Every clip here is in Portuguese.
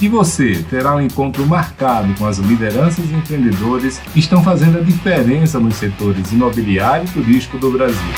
E você terá um encontro marcado com as lideranças e empreendedores que estão fazendo a diferença nos setores imobiliário e turístico do Brasil.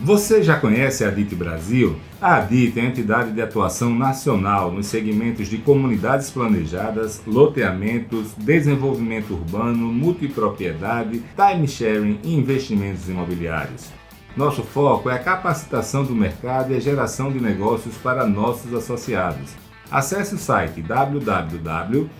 Você já conhece a ADIT Brasil? A ADIT é a entidade de atuação nacional nos segmentos de comunidades planejadas, loteamentos, desenvolvimento urbano, multipropriedade, time sharing e investimentos imobiliários. Nosso foco é a capacitação do mercado e a geração de negócios para nossos associados. Acesse o site www.adit.com.br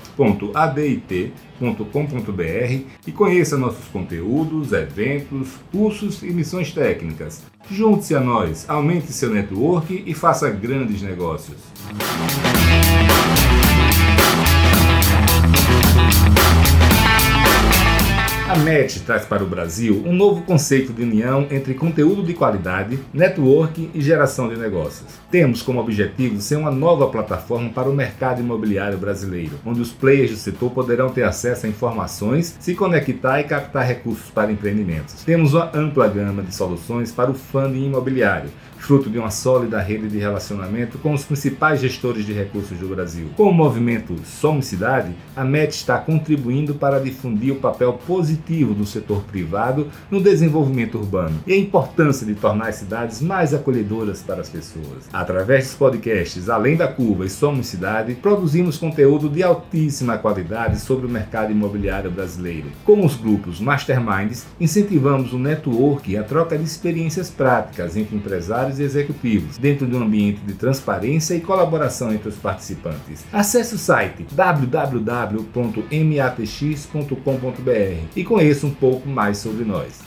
e conheça nossos conteúdos, eventos, cursos e missões técnicas. Junte-se a nós, aumente seu network e faça grandes negócios. A MET traz para o Brasil um novo conceito de união entre conteúdo de qualidade, network e geração de negócios. Temos como objetivo ser uma nova plataforma para o mercado imobiliário brasileiro, onde os players do setor poderão ter acesso a informações, se conectar e captar recursos para empreendimentos. Temos uma ampla gama de soluções para o funding imobiliário, fruto de uma sólida rede de relacionamento com os principais gestores de recursos do Brasil. Com o movimento Somos Cidade, a MET está contribuindo para difundir o papel positivo do setor privado no desenvolvimento urbano e a importância de tornar as cidades mais acolhedoras para as pessoas. Através dos podcasts Além da Curva e Somos Cidade, produzimos conteúdo de altíssima qualidade sobre o mercado imobiliário brasileiro. Com os grupos Masterminds, incentivamos o network e a troca de experiências práticas entre empresários e executivos, dentro de um ambiente de transparência e colaboração entre os participantes. Acesse o site www.matx.com.br e conheça um pouco mais sobre nós.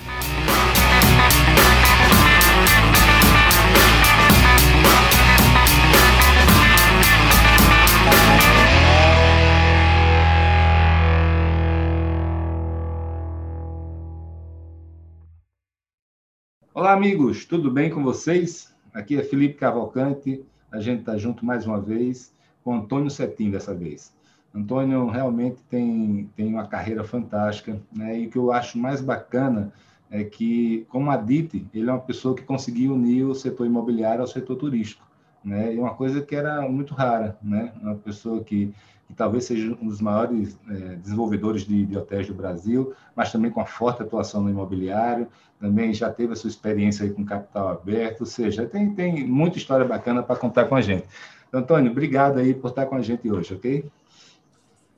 Olá, amigos, tudo bem com vocês? Aqui é Felipe Cavalcante, a gente está junto mais uma vez com Antônio Cetim dessa vez. Antônio realmente tem, tem uma carreira fantástica, né? e o que eu acho mais bacana é que, como a DIT, ele é uma pessoa que conseguiu unir o setor imobiliário ao setor turístico, né? e uma coisa que era muito rara, né? uma pessoa que que talvez seja um dos maiores é, desenvolvedores de, de, hotéis do Brasil, mas também com a forte atuação no imobiliário, também já teve a sua experiência aí com capital aberto, ou seja, tem, tem muita história bacana para contar com a gente. Então, Antônio, obrigado aí por estar com a gente hoje, ok?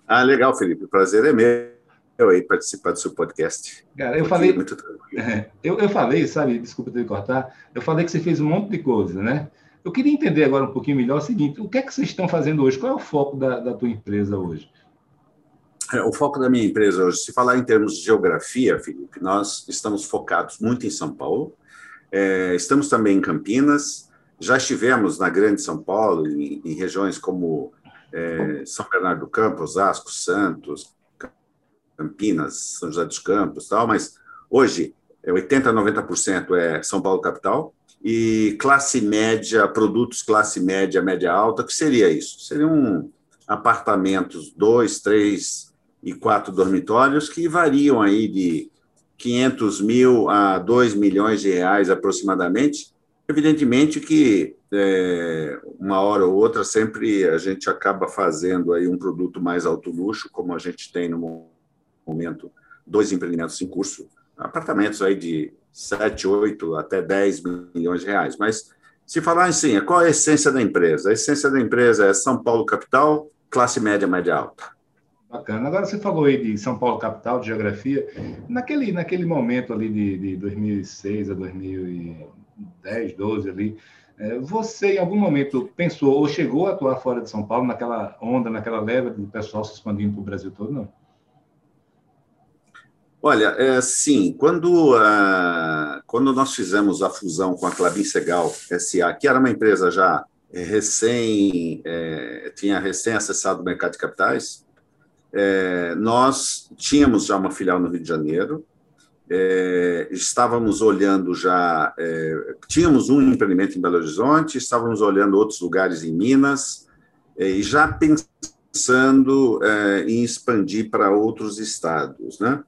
Ah, legal, Felipe, o prazer é meu eu aí participar do seu podcast. Cara, eu falei, muito eu, eu falei, sabe, desculpa ter cortar, eu falei que você fez um monte de coisa, né? Eu queria entender agora um pouquinho melhor o seguinte: o que é que vocês estão fazendo hoje? Qual é o foco da, da tua empresa hoje? É, o foco da minha empresa hoje, se falar em termos de geografia, Felipe, nós estamos focados muito em São Paulo, é, estamos também em Campinas, já estivemos na Grande São Paulo, em, em regiões como é, São Bernardo do Campo, Osasco, Santos, Campinas, São José dos Campos, tal, mas hoje 80 a 90% é São Paulo capital, e classe média, produtos classe média, média alta, que seria isso? Seriam apartamentos, dois, três e quatro dormitórios, que variam aí de 500 mil a 2 milhões de reais aproximadamente. Evidentemente que é, uma hora ou outra sempre a gente acaba fazendo aí um produto mais alto luxo, como a gente tem no momento dois empreendimentos em curso, apartamentos aí de 7, 8, até 10 milhões de reais. Mas, se falar assim, qual é a essência da empresa? A essência da empresa é São Paulo capital, classe média, média alta. Bacana. Agora, você falou aí de São Paulo capital, de geografia. Naquele, naquele momento ali de, de 2006 a 2010, 12 ali, é, você, em algum momento, pensou ou chegou a atuar fora de São Paulo, naquela onda, naquela leva do pessoal se expandindo para o Brasil todo? Não. Olha, é, sim, quando, uh, quando nós fizemos a fusão com a Clabin Segal SA, que era uma empresa já é, recém é, tinha recém acessado o mercado de capitais, é, nós tínhamos já uma filial no Rio de Janeiro, é, estávamos olhando já, é, tínhamos um empreendimento em Belo Horizonte, estávamos olhando outros lugares em Minas, é, e já pensando em expandir para outros estados, né?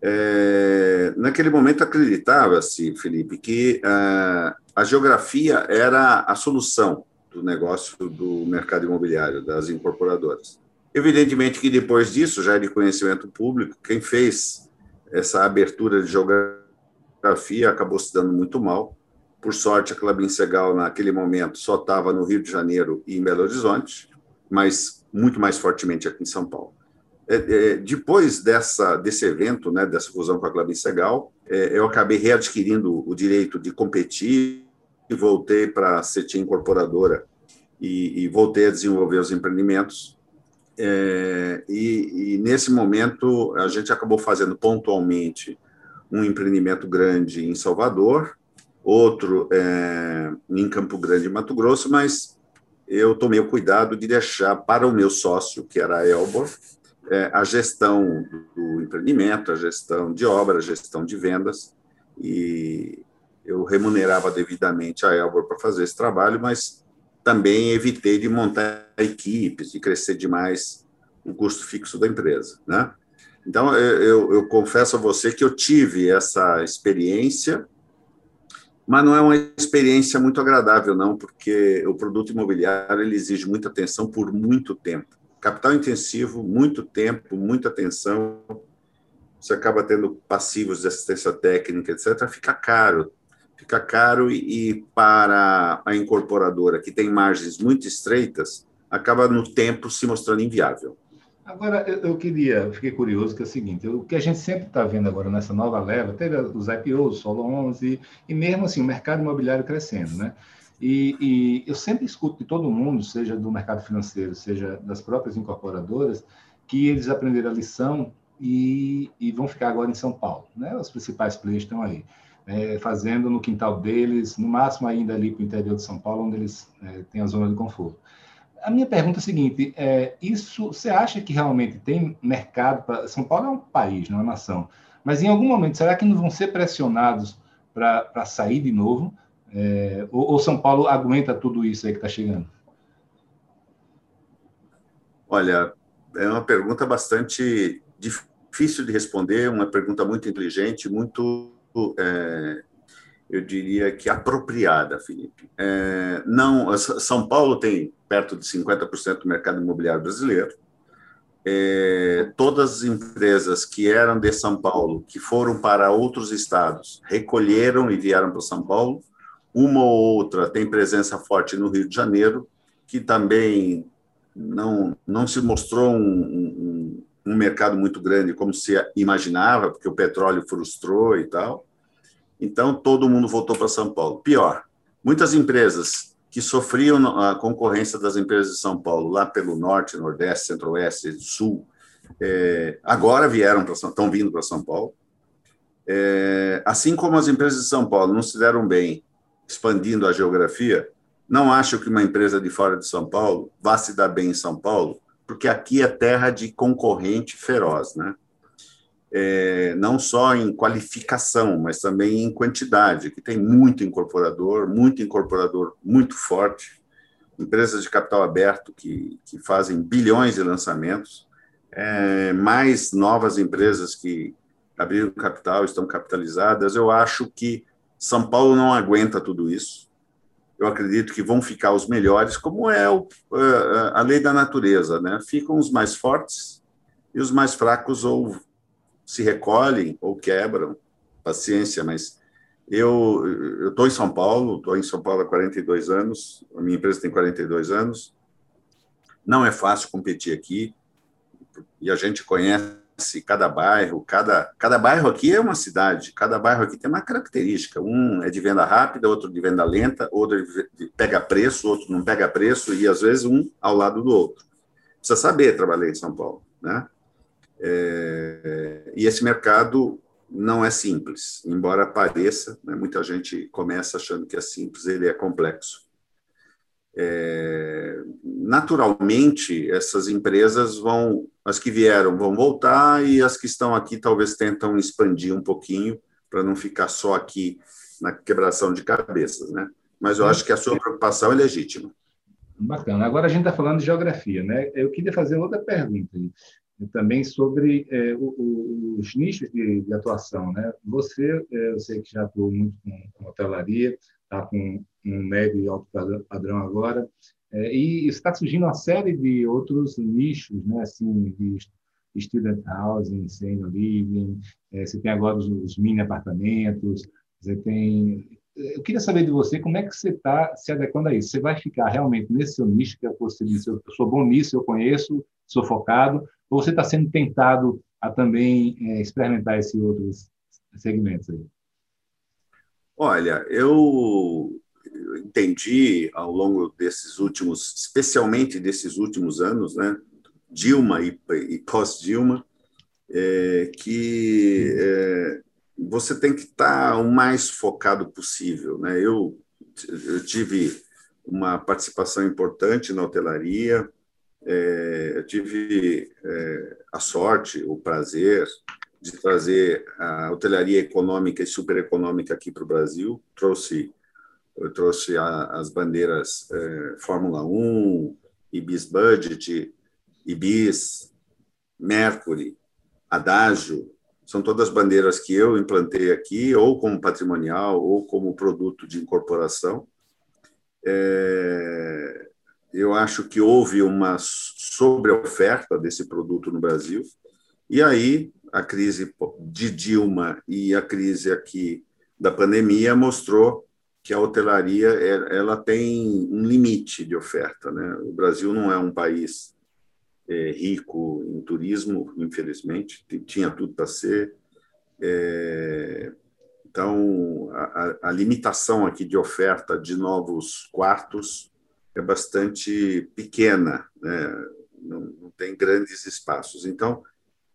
É, naquele momento acreditava-se, Felipe, que a, a geografia era a solução do negócio do mercado imobiliário, das incorporadoras. Evidentemente que depois disso, já é de conhecimento público, quem fez essa abertura de geografia acabou se dando muito mal. Por sorte, a Clabin Segal, naquele momento, só estava no Rio de Janeiro e em Belo Horizonte, mas muito mais fortemente aqui em São Paulo. É, é, depois dessa, desse evento, né, dessa fusão com a Clabin Segal, é, eu acabei readquirindo o direito de competir e voltei para a CETIM Incorporadora e, e, voltei a desenvolver os empreendimentos. É, e, e, nesse momento, a gente acabou fazendo pontualmente um empreendimento grande em Salvador, outro é, em Campo Grande, Mato Grosso, mas eu tomei o cuidado de deixar para o meu sócio, que era a Elbor, é, a gestão do empreendimento, a gestão de obra, a gestão de vendas, e eu remunerava devidamente a Elbor para fazer esse trabalho, mas também evitei de montar equipes, de crescer demais o custo fixo da empresa, né? Então, eu, eu, eu confesso a você que eu tive essa experiência, mas não é uma experiência muito agradável, não, porque o produto imobiliário ele exige muita atenção por muito tempo capital intensivo, muito tempo, muita atenção, você acaba tendo passivos de assistência técnica, etc., fica caro. Fica caro e, e para a incorporadora, que tem margens muito estreitas, acaba no tempo se mostrando inviável. Agora, eu, queria, fiquei curioso, que é o seguinte, o que a gente sempre está vendo agora nessa nova leva, teve os IPOs, Solo 11, e mesmo assim, o mercado imobiliário crescendo, né? E, e, eu sempre escuto de todo mundo, seja do mercado financeiro, seja das próprias incorporadoras, que eles aprenderam a lição e, e vão ficar agora em São Paulo. Né? Os principais players estão aí, é, fazendo no quintal deles, no máximo ainda ali para o interior de São Paulo, onde eles é, têm a zona de conforto. A minha pergunta é a seguinte: é, isso você acha que realmente tem mercado para. São Paulo é um país, não é uma nação. Mas em algum momento, será que não vão ser pressionados para sair de novo? É, ou, ou, São Paulo aguenta tudo isso aí que está chegando? Olha, é uma pergunta bastante difícil de responder, uma pergunta muito inteligente, muito, é, eu diria que apropriada, Felipe. É, não, São Paulo tem perto de 50% do mercado imobiliário brasileiro. É, todas as empresas que eram de São Paulo, que foram para outros estados, recolheram e vieram para São Paulo uma ou outra tem presença forte no Rio de Janeiro, que também não, não se mostrou um, um, um mercado muito grande como se imaginava, porque o petróleo frustrou e tal. Então, todo mundo voltou para São Paulo. Pior, muitas empresas que sofriam a concorrência das empresas de São Paulo, lá pelo norte, nordeste, centro-oeste, sul, é, agora vieram para estão vindo para São Paulo. É, assim como as empresas de São Paulo não se deram bem expandindo a geografia, não acho que uma empresa de fora de São Paulo vá se dar bem em São Paulo, porque aqui é terra de concorrente feroz, né? É, não só em qualificação, mas também em quantidade, que tem muito incorporador, muito incorporador muito forte, empresas de capital aberto que, que fazem bilhões de lançamentos, é, mais novas empresas que abriram capital, estão capitalizadas. Eu acho que são Paulo não aguenta tudo isso. Eu acredito que vão ficar os melhores, como é o, a lei da natureza, né? Ficam os mais fortes e os mais fracos ou se recolhem ou quebram. Paciência, mas eu estou em São Paulo, estou em São Paulo há 42 anos, a minha empresa tem 42 anos. Não é fácil competir aqui, e a gente conhece cada bairro, cada, cada bairro aqui é uma cidade, cada bairro aqui tem uma característica. Um é de venda rápida, outro de venda lenta, outro pega preço, outro não pega preço, e às vezes um ao lado do outro. Precisa saber trabalhar em São Paulo. Né? É, e esse mercado não é simples, embora pareça, né? muita gente começa achando que é simples, ele é complexo. É, naturalmente, essas empresas vão, as que vieram vão voltar e as que estão aqui talvez tentam expandir um pouquinho para não ficar só aqui na quebração de cabeças, né? Mas eu acho que a sua preocupação é legítima. Bacana. Agora a gente está falando de geografia, né? Eu queria fazer outra pergunta também sobre é, os nichos de, de, atuação, né? Você, é, eu sei que já atuou muito com, com hotelaria, está com um médio e alto padrão agora, é, e está surgindo uma série de outros nichos, né? Assim, de student housing, senior living, é, você tem agora os, os mini apartamentos, você tem eu queria saber de você como é que você está se adequando a isso. Você vai ficar realmente nesse seu nicho, que é você disse, eu sou bom nisso, eu conheço, sou focado, ou você está sendo tentado a também é, experimentar esses outros segmentos aí? Olha, eu entendi ao longo desses últimos, especialmente desses últimos anos, né, Dilma e, e pós-Dilma, é, que é, você tem que estar o mais focado possível. Né? Eu, eu tive uma participação importante na hotelaria, é, eu tive é, a sorte, o prazer de trazer a hotelaria econômica e supereconômica aqui para o Brasil. Trouxe, eu trouxe a, as bandeiras é, Fórmula 1, Ibis Budget, Ibis, Mercury, Adagio, são todas bandeiras que eu implantei aqui, ou como patrimonial, ou como produto de incorporação. É, eu acho que houve uma sobreoferta desse produto no Brasil, e aí a crise de Dilma e a crise aqui da pandemia mostrou que a hotelaria ela tem um limite de oferta. Né? O Brasil não é um país é, rico em turismo, infelizmente, tinha tudo para ser. É, então, a, limitação aqui de oferta de novos quartos é bastante pequena, né? não tem grandes espaços. Então,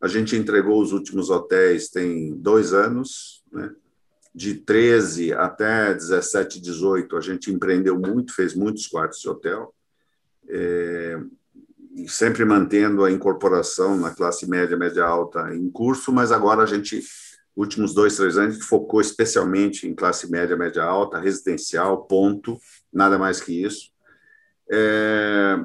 a gente entregou os últimos hotéis tem dois anos, né? de 13 até 17, 18, a gente empreendeu muito, fez muitos quartos de hotel. É, sempre mantendo a incorporação na classe média, média alta em curso, mas agora a gente, últimos dois, três anos, focou especialmente em classe média, média alta, residencial, ponto, nada mais que isso. É,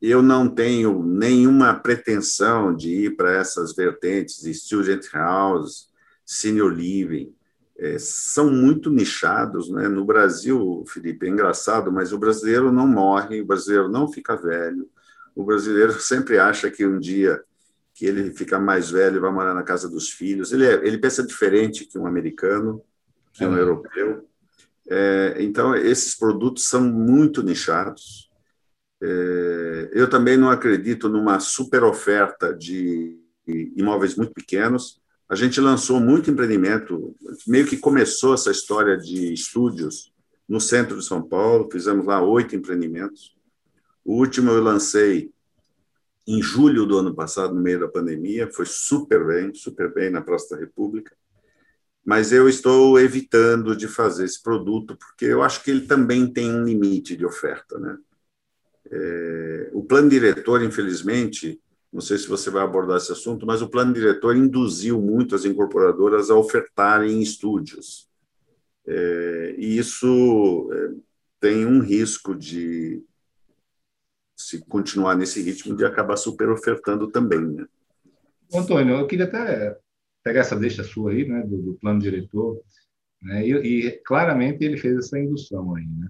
eu não tenho nenhuma pretensão de ir para essas vertentes de student house, senior living, é, são muito nichados. Né? No Brasil, Felipe, é engraçado, mas o brasileiro não morre, o brasileiro não fica velho, o brasileiro sempre acha que um dia que ele fica mais velho vai morar na casa dos filhos. Ele, é, ele pensa diferente que um americano, que um é. europeu. É, então, esses produtos são muito nichados. É, eu também não acredito numa super oferta de imóveis muito pequenos. A gente lançou muito empreendimento, meio que começou essa história de estúdios no centro de São Paulo, fizemos lá oito empreendimentos. O último eu lancei em julho do ano passado, no meio da pandemia, foi super bem, super bem na Praça da República. Mas eu estou evitando de fazer esse produto porque eu acho que ele também tem um limite de oferta, né? É, o plano diretor, infelizmente, não sei se você vai abordar esse assunto, mas o plano diretor induziu muito as incorporadoras a ofertarem estúdios. É, e isso é, tem um risco de se continuar nesse ritmo, de acabar super ofertando também. Né? Antônio, eu queria até pegar essa deixa sua aí, né, do, do plano diretor, né, e, e, claramente ele fez essa indução aí, né?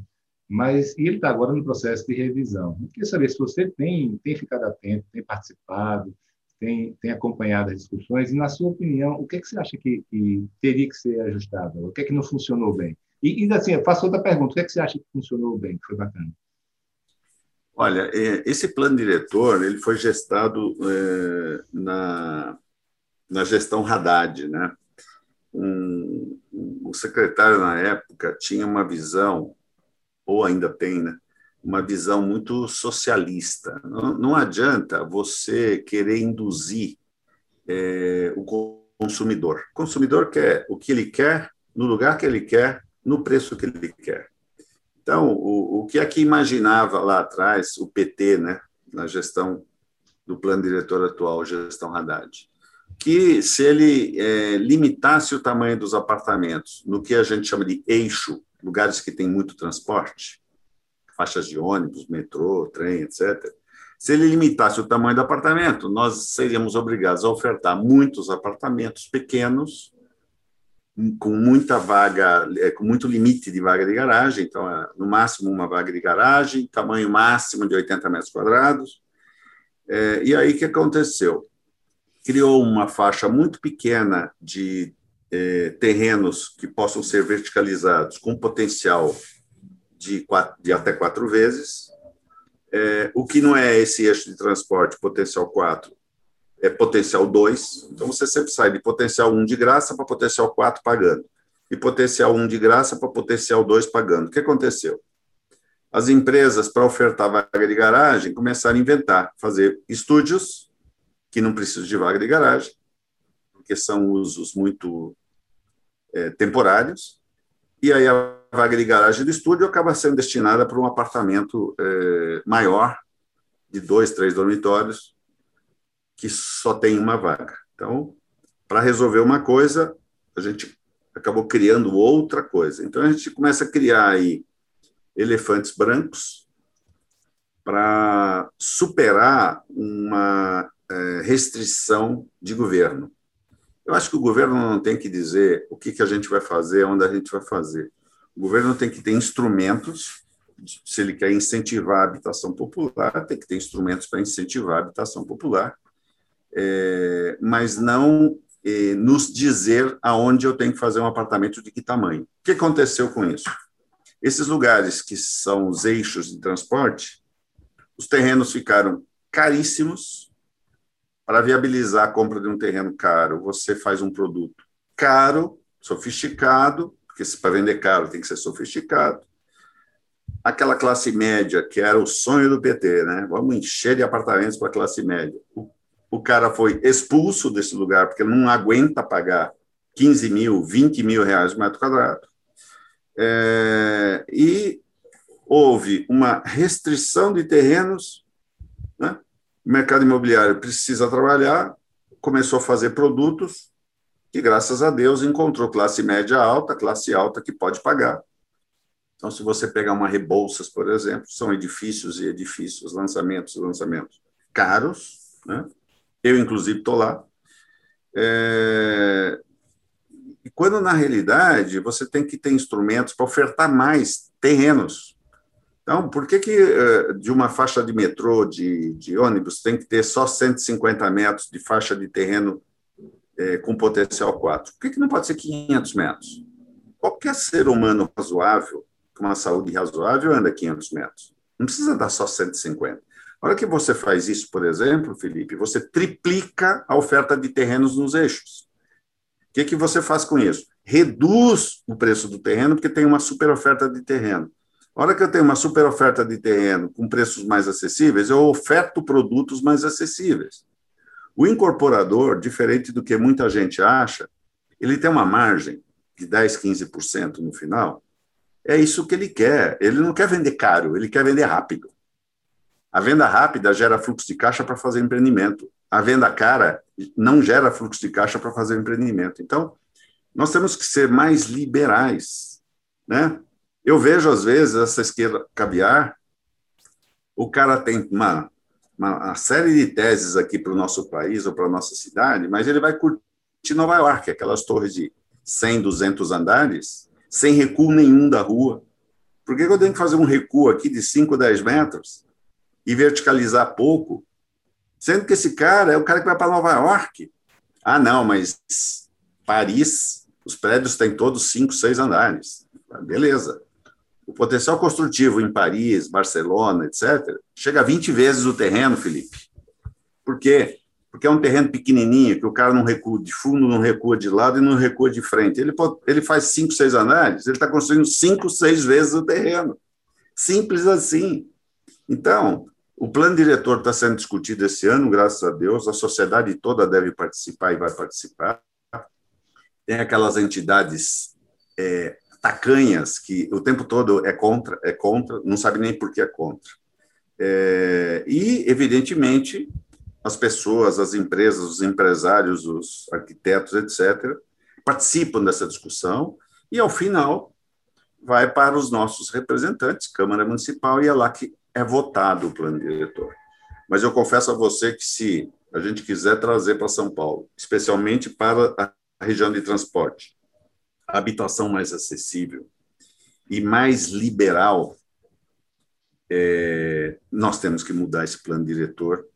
Mas ele está agora no processo de revisão. Eu queria saber se você tem, tem ficado atento, tem participado, tem, tem acompanhado as discussões, e, na sua opinião, o que, é que você acha que, que teria que ser ajustado? O que é que não funcionou bem? E, e assim, faço outra pergunta: o que é que você acha que funcionou bem, que foi bacana? Olha, é, esse plano diretor ele foi gestado é, na, na gestão Haddad, né? Um, o secretário na época tinha uma visão, ou ainda tem, né? Uma visão muito socialista. Não, não adianta você querer induzir é, o consumidor. O consumidor quer o que ele quer, no lugar que ele quer, no preço que ele quer. Então, o, o que é que imaginava lá atrás o PT, né, na gestão do plano diretor atual, gestão Haddad? Que se ele é, limitasse o tamanho dos apartamentos no que a gente chama de eixo, lugares que tem muito transporte, faixas de ônibus, metrô, trem, etc., se ele limitasse o tamanho do apartamento, nós seríamos obrigados a ofertar muitos apartamentos pequenos, com muita vaga, é, com muito limite de vaga de garagem, então, é, no máximo uma vaga de garagem, tamanho máximo de 80 metros quadrados. É, e aí o que aconteceu? Criou uma faixa muito pequena de terrenos que possam ser verticalizados, com potencial de, quatro, de até quatro vezes, é, o que não é esse eixo de transporte potencial 4 é potencial 2. Então, você sempre sai de potencial 1 de graça para potencial 4 pagando. E potencial 1 de graça para potencial 2 pagando. O que aconteceu? As empresas, para ofertar vaga de garagem, começaram a inventar, fazer estúdios que não precisam de vaga de garagem, porque são usos muito é, temporários, e aí a vaga de garagem do estúdio acaba sendo destinada para um apartamento é, maior, de dois, três dormitórios, que só tem uma vaga. Então, para resolver uma coisa, a gente acabou criando outra coisa. Então, a gente começa a criar aí elefantes brancos para superar uma é, restrição de governo. Eu acho que o governo não tem que dizer o que, que a gente vai fazer, onde a gente vai fazer. O governo tem que ter instrumentos, se ele quer incentivar a habitação popular, tem que ter instrumentos para incentivar a habitação popular, é, mas não é, nos dizer aonde eu tenho que fazer um apartamento de que tamanho. O que aconteceu com isso? Esses lugares que são os eixos de transporte, os terrenos ficaram caríssimos. Para viabilizar a compra de um terreno caro, você faz um produto caro, sofisticado, porque para vender caro tem que ser sofisticado. Aquela classe média, que era o sonho do PT, né? Vamos encher de apartamentos para a classe média. O, o cara foi expulso desse lugar, porque não aguenta pagar 15 mil, 20 mil reais por metro quadrado. É, e houve uma restrição de terrenos? O mercado imobiliário precisa trabalhar, começou a fazer produtos que, graças a Deus, encontrou classe média alta, classe alta que pode pagar. Então, se você pegar uma Rebouças, por exemplo, são edifícios e edifícios, lançamentos e lançamentos caros, né? eu, inclusive, estou lá. É... E quando, na realidade, você tem que ter instrumentos para ofertar mais terrenos. Então, por que, que é, de uma faixa de metrô, de, de ônibus, tem que ter só 150 metros de faixa de terreno é, com potencial 4? Por que, que não pode ser 500 metros? Qualquer ser humano razoável, com uma saúde razoável, anda 500 metros. Não precisa dar só 150. A hora que você faz isso, por exemplo, Felipe, você triplica a oferta de terrenos nos eixos. O que, que você faz com isso? Reduz o preço do terreno, porque tem uma super oferta de terreno. A hora que eu tenho uma super oferta de terreno com preços mais acessíveis, eu oferto produtos mais acessíveis. O incorporador, diferente do que muita gente acha, ele tem uma margem de 10, 15% no final. É isso que ele quer. Ele não quer vender caro, ele quer vender rápido. A venda rápida gera fluxo de caixa para fazer empreendimento. A venda cara não gera fluxo de caixa para fazer empreendimento. Então, nós temos que ser mais liberais, né? Eu vejo às vezes essa esquerda caviar, o cara tem uma uma, série de teses aqui para o nosso país ou para a nossa cidade, mas ele vai curtir Nova York, aquelas torres de 100, 200 andares, sem recuo nenhum da rua. Por que eu tenho que fazer um recuo aqui de 5, 10 metros e verticalizar pouco, sendo que esse cara é o cara que vai para Nova York? Ah, não, mas Paris, os prédios têm todos 5, 6 andares. Beleza. O potencial construtivo em Paris, Barcelona, etc., chega a 20 vezes o terreno, Felipe. Por quê? Porque é um terreno pequenininho, que o cara não recua de fundo, não recua de lado e não recua de frente. Ele, pode, ele faz cinco, seis análises, ele está construindo cinco, seis vezes o terreno. Simples assim. Então, o plano diretor está sendo discutido esse ano, graças a Deus, a sociedade toda deve participar e vai participar. Tem aquelas entidades é, tacanhas que o tempo todo é contra, é contra, não sabe nem por que é contra. É, e, evidentemente, as pessoas, as empresas, os empresários, os arquitetos, etc., participam dessa discussão e, ao final, vai para os nossos representantes, Câmara Municipal, e é lá que é votado o plano diretor. Mas eu confesso a você que, se a gente quiser trazer para São Paulo, especialmente para a região de transporte, habitação mais acessível e mais liberal, é, nós temos que mudar esse plano diretor,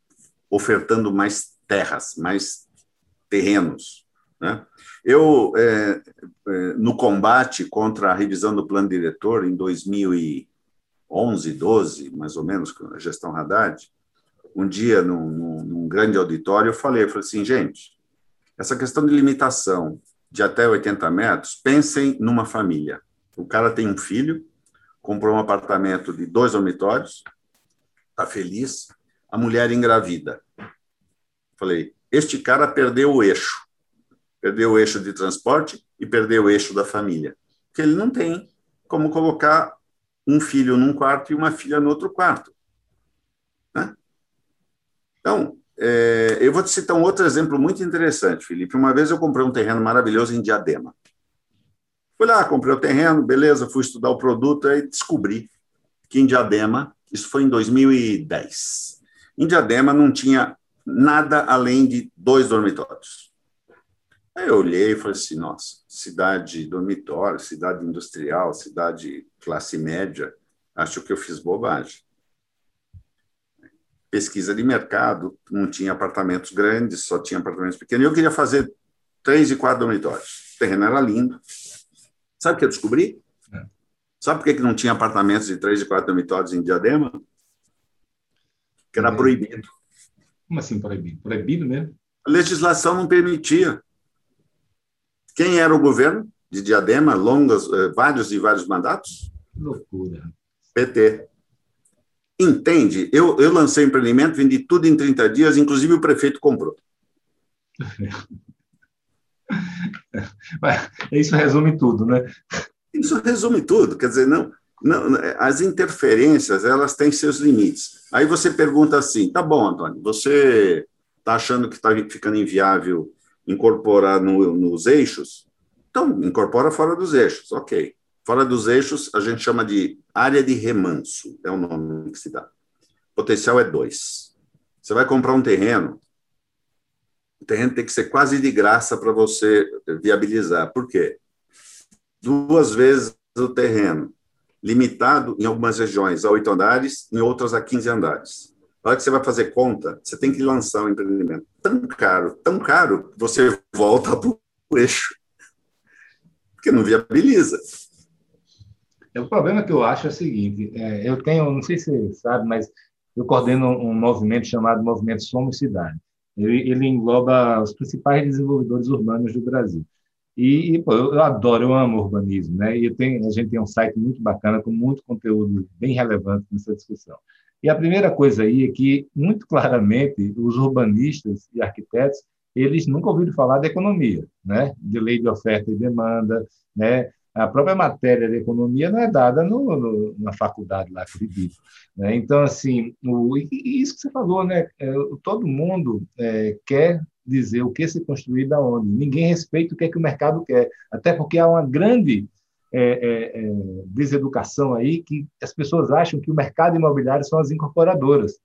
ofertando mais terras, mais terrenos. Né? Eu, é, é, no combate contra a revisão do plano diretor em 2011, 12, mais ou menos, com a gestão Haddad, um dia, num, num, grande auditório, eu falei, eu falei assim, gente, essa questão de limitação de até 80 metros, pensem numa família. O cara tem um filho, comprou um apartamento de dois dormitórios, está feliz, a mulher engravida. Falei, este cara perdeu o eixo. Perdeu o eixo de transporte e perdeu o eixo da família. Porque ele não tem como colocar um filho num quarto e uma filha no outro quarto. Né? Então, é, eu vou te citar um outro exemplo muito interessante, Felipe. Uma vez eu comprei um terreno maravilhoso em Diadema. Fui lá, comprei o terreno, beleza, fui estudar o produto e descobri que em Diadema, isso foi em 2010, em Diadema não tinha nada além de dois dormitórios. Aí eu olhei e falei assim, nossa, cidade dormitório, cidade industrial, cidade classe média, acho que eu fiz bobagem pesquisa de mercado, não tinha apartamentos grandes, só tinha apartamentos pequenos. Eu queria fazer três e quatro dormitórios. O terreno era lindo. Sabe o que eu descobri? É. Sabe por que não tinha apartamentos de três e quatro dormitórios em Diadema? Que era é. proibido. Como assim proibido? Proibido mesmo? A legislação não permitia. Quem era o governo de Diadema, longas, eh, vários e vários mandatos? Que loucura. PT. Entende? Eu, eu lancei empreendimento, vendi tudo em 30 dias, inclusive o prefeito comprou. Isso resume tudo, né? Isso resume tudo. Quer dizer, não, não, as interferências elas têm seus limites. Aí você pergunta assim: tá bom, Antônio, você está achando que está ficando inviável incorporar no, nos eixos? Então, incorpora fora dos eixos, ok. Fora dos eixos, a gente chama de área de remanso, é o nome que se dá. Potencial é dois. Você vai comprar um terreno, o terreno tem que ser quase de graça para você viabilizar. Por quê? Duas vezes o terreno, limitado em algumas regiões a oito andares, em outras a 15 andares. Na hora que você vai fazer conta, você tem que lançar um empreendimento tão caro, tão caro, que você volta para o eixo, porque não viabiliza. É, o problema que eu acho é o seguinte: é, eu tenho, não sei se você sabe, mas eu coordeno um movimento chamado Movimento Somos Cidade. Ele, ele engloba os principais desenvolvedores urbanos do Brasil. E, e pô, eu, adoro, eu amo urbanismo, né? E tenho, a gente tem um site muito bacana com muito conteúdo bem relevante nessa discussão. E a primeira coisa aí é que, muito claramente, os urbanistas e arquitetos, eles nunca ouviram falar da economia, né? De lei de oferta e demanda, né? A própria matéria de economia não é dada no, no, na faculdade lá, acredito. Né? Então, assim, o, e isso que você falou, né? É, todo mundo é, quer dizer o que se construir da onde. Ninguém respeita o que é que o mercado quer, até porque há uma grande é, é, é, deseducação aí que as pessoas acham que o mercado imobiliário são as incorporadoras.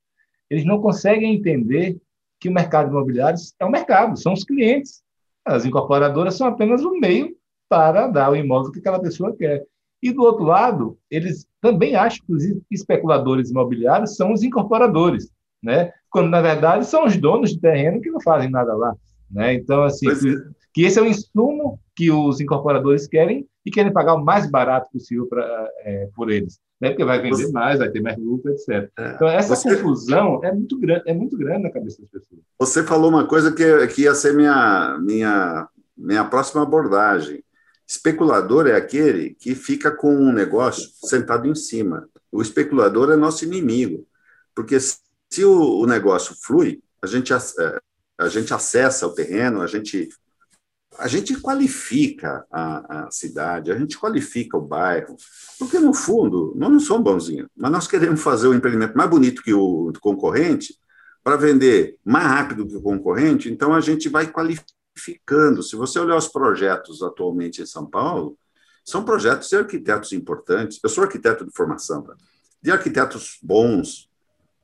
Eles não conseguem entender que o mercado imobiliário é o mercado, são os clientes. As incorporadoras são apenas um meio para dar o imóvel que aquela pessoa quer. E, do outro lado, eles também acham que os especuladores imobiliários são os incorporadores, né? quando, na verdade, são os donos de terreno que não fazem nada lá. Né? Então, assim, que, que esse é o insumo que os incorporadores querem e querem pagar o mais barato possível pra, é, por eles, né? porque vai vender mais, vai ter mais lucro, etc. É. Então, essa Você... confusão é muito, grande, é muito grande na cabeça das pessoas. Você falou uma coisa que, que ia ser minha, minha, minha próxima abordagem. Especulador é aquele que fica com um negócio sentado em cima. O especulador é nosso inimigo, porque se o, negócio flui, a gente, é, a gente acessa o terreno, a gente a gente qualifica a, a, cidade, a gente qualifica o bairro, porque, no fundo, nós não somos bonzinhos, mas nós queremos fazer o empreendimento mais bonito que o concorrente para vender mais rápido que o concorrente, então a gente vai qualificando. Se você olhar os projetos atualmente em São Paulo, são projetos de arquitetos importantes. Eu sou arquiteto de formação, tá? de arquitetos bons,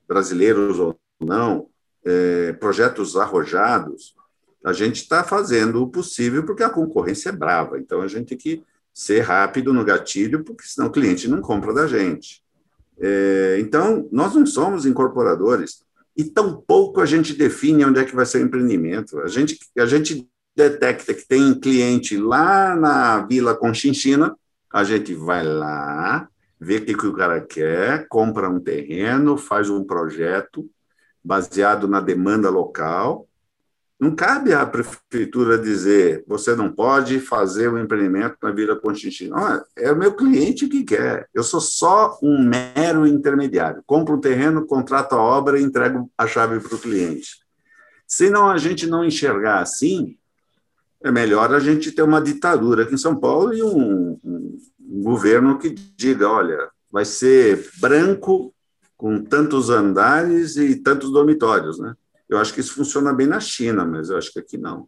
brasileiros ou não, é, projetos arrojados, a gente está fazendo o possível porque a concorrência é brava. Então a gente tem que ser rápido no gatilho, porque senão o cliente não compra da gente. É, então, nós não somos incorporadores e tampouco a gente define onde é que vai ser o empreendimento. A gente, a gente detecta que tem cliente lá na Vila Conchinchina, a gente vai lá, vê o que, que o cara quer, compra um terreno, faz um projeto baseado na demanda local. Não cabe à prefeitura dizer você não pode fazer um empreendimento na Vila Conchinchina. é o meu cliente que quer. Eu sou só um mero intermediário. Compro um terreno, contrato a obra e entrego a chave para o cliente. Se não a gente não enxergar assim, é melhor a gente ter uma ditadura aqui em São Paulo e um, um governo que diga, olha, vai ser branco com tantos andares e tantos dormitórios, né? Eu acho que isso funciona bem na China, mas eu acho que aqui não.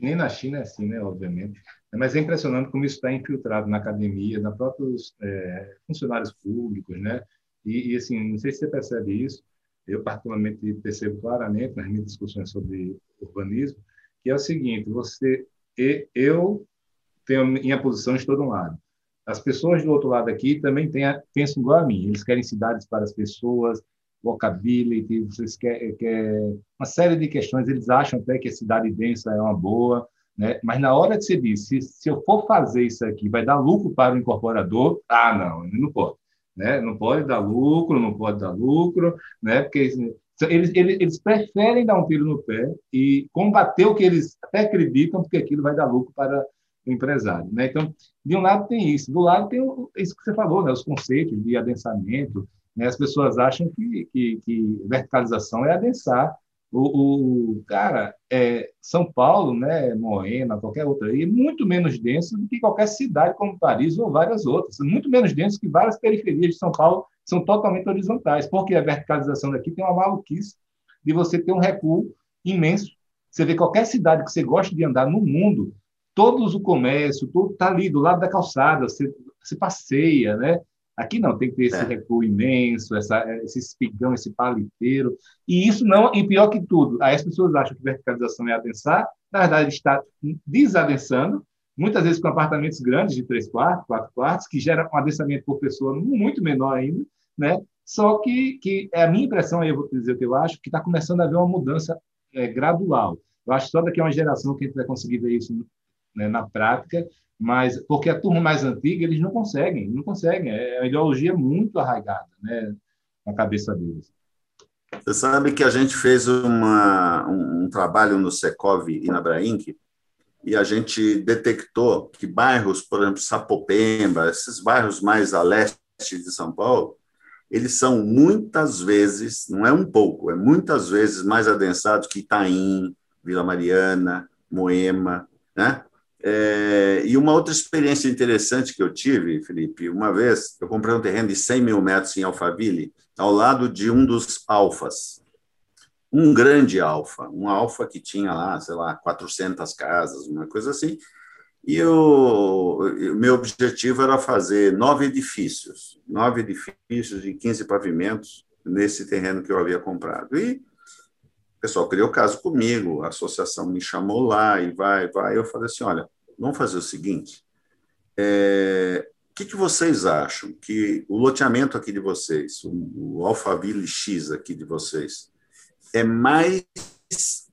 Nem na China é assim, né? Obviamente. Mas é impressionante como isso está infiltrado na academia, na próprios é, funcionários públicos, né? E, e, assim, não sei se você percebe isso. Eu particularmente percebo claramente nas minhas discussões sobre urbanismo que é o seguinte: você, eu tenho minha posição de todo um lado. As pessoas do outro lado aqui também têm, pensam igual a mim. Eles querem cidades para as pessoas, walkability, vocês querem, quer, uma série de questões. Eles acham até que a cidade densa é uma boa, né? Mas na hora que você diz, se, se eu for fazer isso aqui, vai dar lucro para o incorporador? Ah, não, não pode. Né? Não pode dar lucro, não pode dar lucro, né? Porque eles, eles, eles, preferem dar um tiro no pé e combater o que eles até acreditam, porque aquilo vai dar lucro para o empresário. Né? Então, de um lado tem isso, do lado tem o, isso que você falou, né? os conceitos de adensamento. Né? As pessoas acham que, que, que verticalização é adensar. O, o cara, é, São Paulo, né, Moema, qualquer outra é muito menos denso do que qualquer cidade como Paris ou várias outras. Muito menos denso que várias periferias de São Paulo são totalmente horizontais, porque a verticalização daqui tem uma maluquice de você ter um recuo imenso. Você vê qualquer cidade que você gosta de andar no mundo, todos o comércio, tudo está ali do lado da calçada, você, você passeia, né? Aqui não, tem que ter esse é. recuo imenso, essa, esse espigão, esse paliteiro. E isso não, e pior que tudo, aí as pessoas acham que verticalização é adensar, na verdade está desadensando, muitas vezes com apartamentos grandes de três quartos, quatro quartos, que gera um adensamento por pessoa muito menor ainda, né? Só que, que é a minha impressão, aí eu vou dizer o que eu acho, que está começando a haver uma mudança é, gradual. Eu acho que só daqui a uma geração que a gente vai conseguir ver isso né, na prática, mas porque a turma mais antiga eles não conseguem, não conseguem. É uma ideologia muito arraigada, né, na cabeça deles. Você sabe que a gente fez uma, um, um trabalho no Secov e na Brainc, e a gente detectou que bairros, por exemplo, Sapopemba, esses bairros mais a leste de São Paulo, eles são muitas vezes, não é um pouco, é muitas vezes mais adensados que Itaim, Vila Mariana, Moema, né? É, e uma outra experiência interessante que eu tive, Felipe, uma vez eu comprei um terreno de 100 mil metros em Alphaville, ao lado de um dos alfas, um grande alfa, um alfa que tinha lá, sei lá, 400 casas, uma coisa assim, e o, meu objetivo era fazer nove edifícios, nove edifícios de 15 pavimentos nesse terreno que eu havia comprado. E o pessoal criou caso comigo, a associação me chamou lá e vai, vai. Eu falei assim: olha, vamos fazer o seguinte. É, o que, que, vocês acham que o loteamento aqui de vocês, o, o Alphaville X aqui de vocês, é mais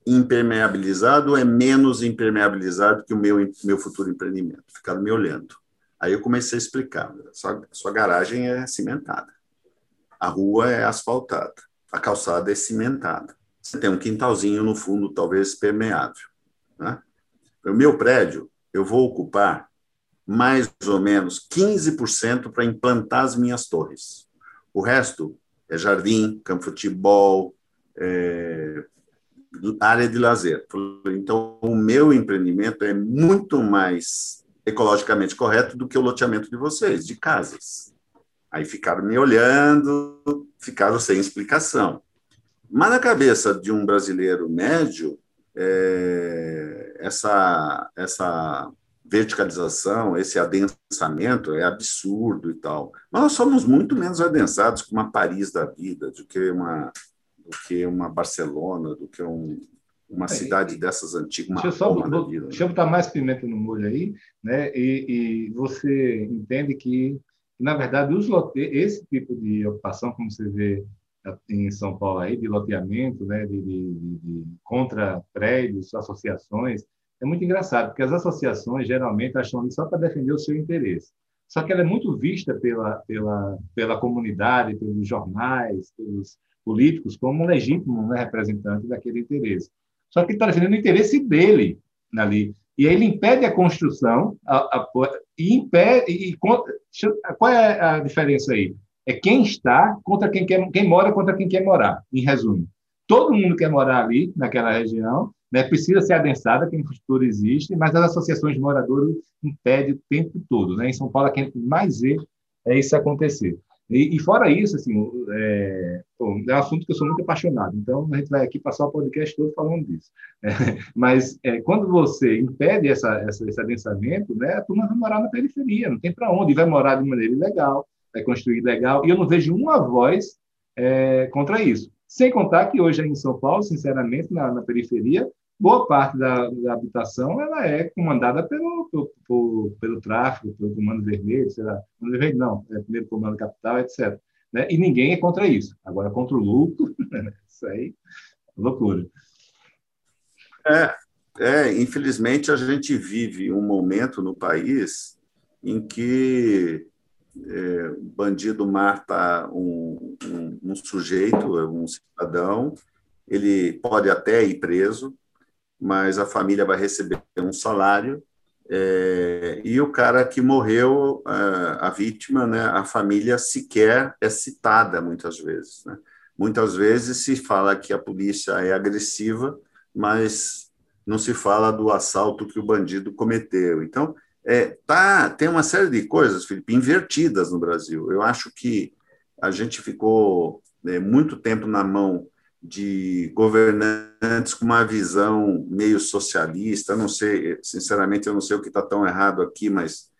impermeabilizado ou é menos impermeabilizado que o meu, meu futuro empreendimento? Ficaram me olhando. Aí eu comecei a explicar: sua, sua garagem é cimentada, a rua é asfaltada, a calçada é cimentada. Você tem um quintalzinho no fundo, talvez permeável. Né? O meu prédio, eu vou ocupar mais ou menos 15% para implantar as minhas torres. O resto é jardim, campo de futebol, é, área de lazer. Então, o meu empreendimento é muito mais ecologicamente correto do que o loteamento de vocês, de casas. Aí ficaram me olhando, ficaram sem explicação. Mas na cabeça de um brasileiro médio, é, essa, essa verticalização, esse adensamento é absurdo e tal. Mas nós somos muito menos adensados que uma Paris da vida, do que uma, do que uma Barcelona, do que um, uma é, cidade dessas antigas, uma deixa eu só, vou, vida, Deixa eu botar mais pimenta no molho aí, né? E, e você entende que, na verdade, os lote... esse tipo de ocupação, como você vê em São Paulo aí, de loteamento, né? de, de, de contra prédios, associações, é muito engraçado, porque as associações geralmente acham ali só para defender o seu interesse. Só que ela é muito vista pela, pela, pela comunidade, pelos jornais, pelos políticos, como um legítimo né, representante daquele interesse. Só que está defendendo o interesse dele ali. E aí ele impede a construção a, a, e impede. E, qual é a diferença aí? É quem está contra quem quer, quem mora contra quem quer morar, em resumo. Todo mundo quer morar ali, naquela região, né? precisa ser adensada, que a infraestrutura existe, mas as associações de moradores impedem o tempo todo. Né? Em São Paulo, quem mais vê é isso acontecer. E, e fora isso, assim, é, bom, é um assunto que eu sou muito apaixonado, então a gente vai aqui passar o podcast todo falando disso. É, mas é, quando você impede essa, essa, esse adensamento, né, a turma vai morar na periferia, não tem para onde, vai morar de maneira ilegal, vai construir ilegal, e eu não vejo uma voz é, contra isso. Sem contar que hoje em São Paulo, sinceramente, na, na periferia, boa parte da, da, habitação ela é comandada pelo, pelo, pelo, pelo tráfico, pelo Comando Vermelho, sei lá, não, é primeiro Comando Capital, etc. Né? E ninguém é contra isso. Agora, contra o lucro, isso aí, loucura. É, é, infelizmente a gente vive um momento no país em que é, o bandido mata um, um, um sujeito, um cidadão, ele pode até ir preso, mas a família vai receber um salário é, e o cara que morreu, a, a, vítima, né, a família sequer é citada muitas vezes. Né? Muitas vezes se fala que a polícia é agressiva, mas não se fala do assalto que o bandido cometeu. Então, é, tá, tem uma série de coisas, Felipe, invertidas no Brasil. Eu acho que a gente ficou né, muito tempo na mão de governantes com uma visão meio socialista. Eu não sei, sinceramente, eu não sei o que está tão errado aqui, mas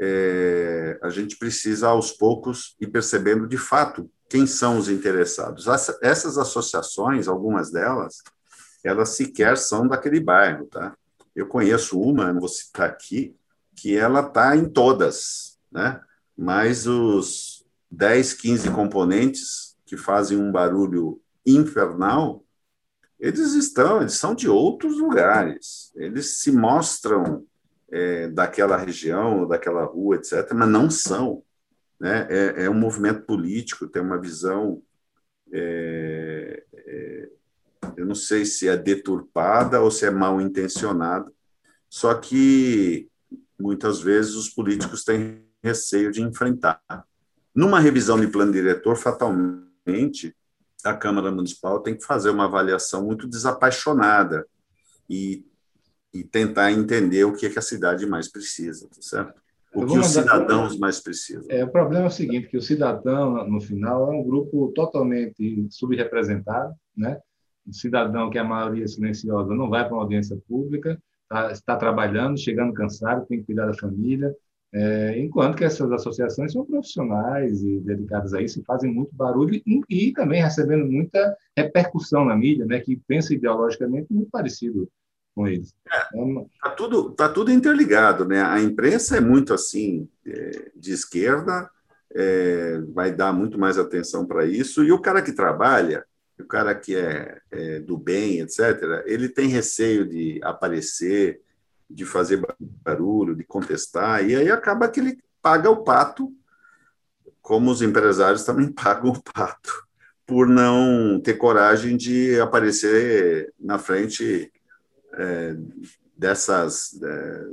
é, a gente precisa, aos poucos, ir percebendo de fato quem são os interessados. Essas associações, algumas delas, elas sequer são daquele bairro, tá? Eu conheço uma, não vou citar aqui, que ela está em todas, né? Mas os 10, 15 componentes que fazem um barulho infernal, eles estão, eles são de outros lugares, eles se mostram é, daquela região, daquela rua, etc., mas não são. Né? É, é um movimento político, tem uma visão, é, é, eu não sei se é deturpada ou se é mal intencionada, só que muitas vezes os políticos têm receio de enfrentar. Numa revisão de plano diretor, fatalmente, a Câmara Municipal tem que fazer uma avaliação muito desapaixonada e, e tentar entender o que, é que a cidade mais precisa, tá certo? O que os cidadãos mais precisam. É, o problema é o seguinte, que o cidadão, no final, é um grupo totalmente subrepresentado, né? O cidadão, que é a maioria silenciosa, não vai para uma audiência pública, tá, está trabalhando, chegando cansado, tem que cuidar da família, é, enquanto que essas associações são profissionais e dedicadas a isso, e fazem muito barulho e, e, também recebendo muita repercussão na mídia, né, que pensa ideologicamente muito parecido com eles. Está é, tá tudo, tá tudo interligado. Né? A imprensa é muito assim, é, de esquerda, é, vai dar muito mais atenção para isso, e o cara que trabalha, o cara que é, é do bem, etc., ele tem receio de aparecer, de fazer barulho, de contestar, e aí acaba que ele paga o pato, como os empresários também pagam o pato, por não ter coragem de aparecer na frente é, dessas, é,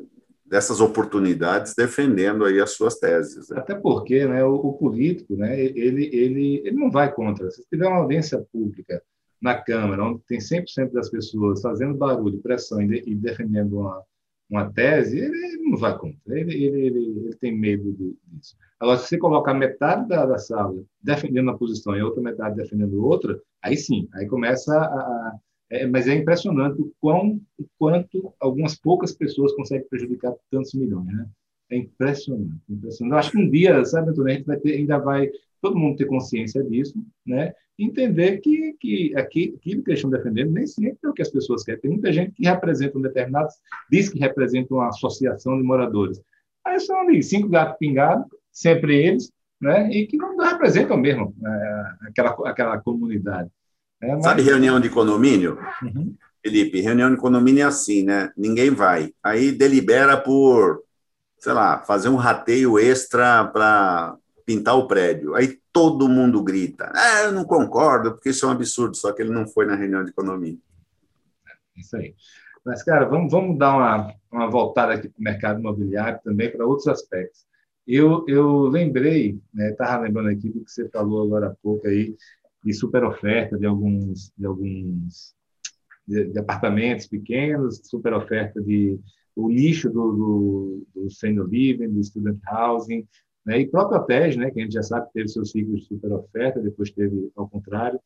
dessas oportunidades defendendo aí as suas teses. Né? Até porque né, o, o, político né, ele, ele, ele não vai contra. Se tiver uma audiência pública na Câmara, onde tem 100% das pessoas fazendo barulho, pressão e, defendendo uma, uma tese, ele, não vai contra, ele, ele, ele, ele tem medo disso. Agora, se você colocar metade da, da sala defendendo uma posição e outra metade defendendo outra, aí sim, aí começa a é, mas é impressionante o, quão, o quanto algumas poucas pessoas conseguem prejudicar tantos milhões, né? É impressionante, impressionante. Eu acho que um dia, sabe, Antônio, a gente vai ter, ainda vai todo mundo ter consciência disso, né? Entender que, que aquilo que eles estão defendendo nem sempre é o que as pessoas querem. Tem muita gente que representa um determinado, diz que representa uma associação de moradores. Aí são ali cinco gatos pingados, sempre eles, né? E que não representam mesmo é, aquela, aquela comunidade. É, mas... Sabe reunião de condomínio? Uhum. Felipe, reunião de condomínio é assim, né? Ninguém vai. Aí delibera por, sei lá, fazer um rateio extra para pintar o prédio. Aí todo mundo grita. Ah, eu não concordo, porque isso é um absurdo, só que ele não foi na reunião de economia. Isso aí. Mas, cara, vamos, vamos dar uma, uma voltada aqui para o mercado imobiliário também, para outros aspectos. Eu, eu lembrei, estava né, lembrando aqui do que você falou agora há pouco aí, de super oferta de alguns, de alguns de, de apartamentos pequenos, super oferta de o nicho do, do, do senior living, do student housing, né? E próprio hotéis, né, que a gente já sabe que teve seu ciclo de super oferta, depois teve ao contrário.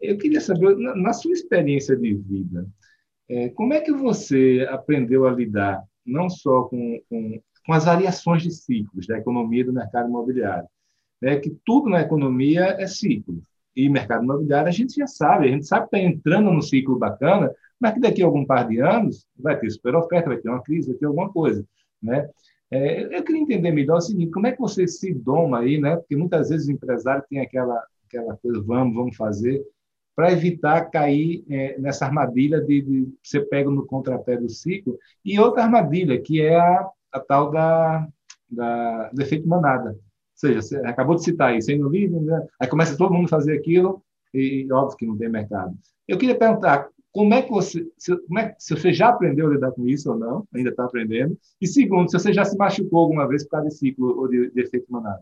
Eu queria saber, na, na sua experiência de vida, é, como é que você aprendeu a lidar não só com, com, com, as variações de ciclos da economia e do mercado imobiliário? Né? Que tudo na economia é ciclo. E mercado imobiliário a gente já sabe, a gente sabe que está entrando num ciclo bacana, mas que daqui a algum par de anos vai ter super oferta, vai ter uma crise, vai ter alguma coisa. Né? É, eu queria entender melhor o seguinte, como é que você se doma aí, né? Porque muitas vezes o empresário tem aquela, aquela coisa, vamos, vamos fazer, para evitar cair é, nessa armadilha de, de você pega no contrapé do ciclo, e outra armadilha, que é a, a tal da, da, do efeito manada. Seja, você acabou de citar aí, sendo livre, né? aí começa todo mundo a fazer aquilo, e óbvio que não tem mercado. Eu queria perguntar, como é que você, se, como é, se você já aprendeu a lidar com isso ou não, ainda está aprendendo, e segundo, se você já se machucou alguma vez por causa de ciclo ou de, de efeito manada.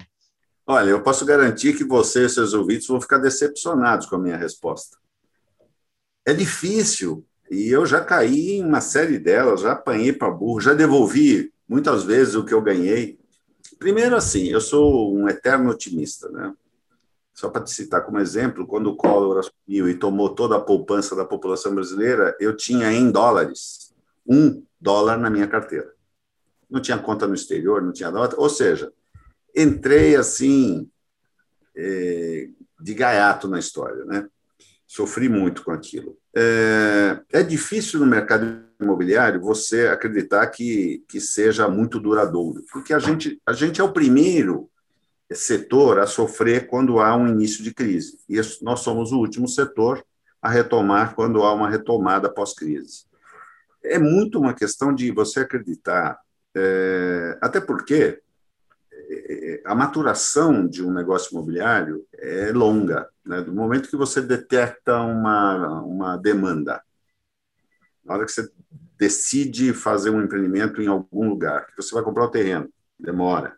Olha, eu posso garantir que você e seus ouvintes vão ficar decepcionados com a minha resposta. É difícil, e eu já caí em uma série delas, já apanhei para burro, já devolvi muitas vezes o que eu ganhei. Primeiro, assim, eu sou um eterno otimista, né? Só para te citar como exemplo, quando o Collor assumiu e tomou toda a poupança da população brasileira, eu tinha em dólares um dólar na minha carteira. Não tinha conta no exterior, não tinha nota. Ou seja, entrei assim é, de gaiato na história, né? Sofri muito com aquilo. É, é difícil no mercado imobiliário você acreditar que, que seja muito duradouro, porque a gente, a gente é o primeiro setor a sofrer quando há um início de crise. E nós somos o último setor a retomar quando há uma retomada pós-crise. É muito uma questão de você acreditar, é, até porque é, a maturação de um negócio imobiliário é longa. Né? Do momento que você detecta uma, uma demanda, na hora que você decide fazer um empreendimento em algum lugar, que você vai comprar o terreno, demora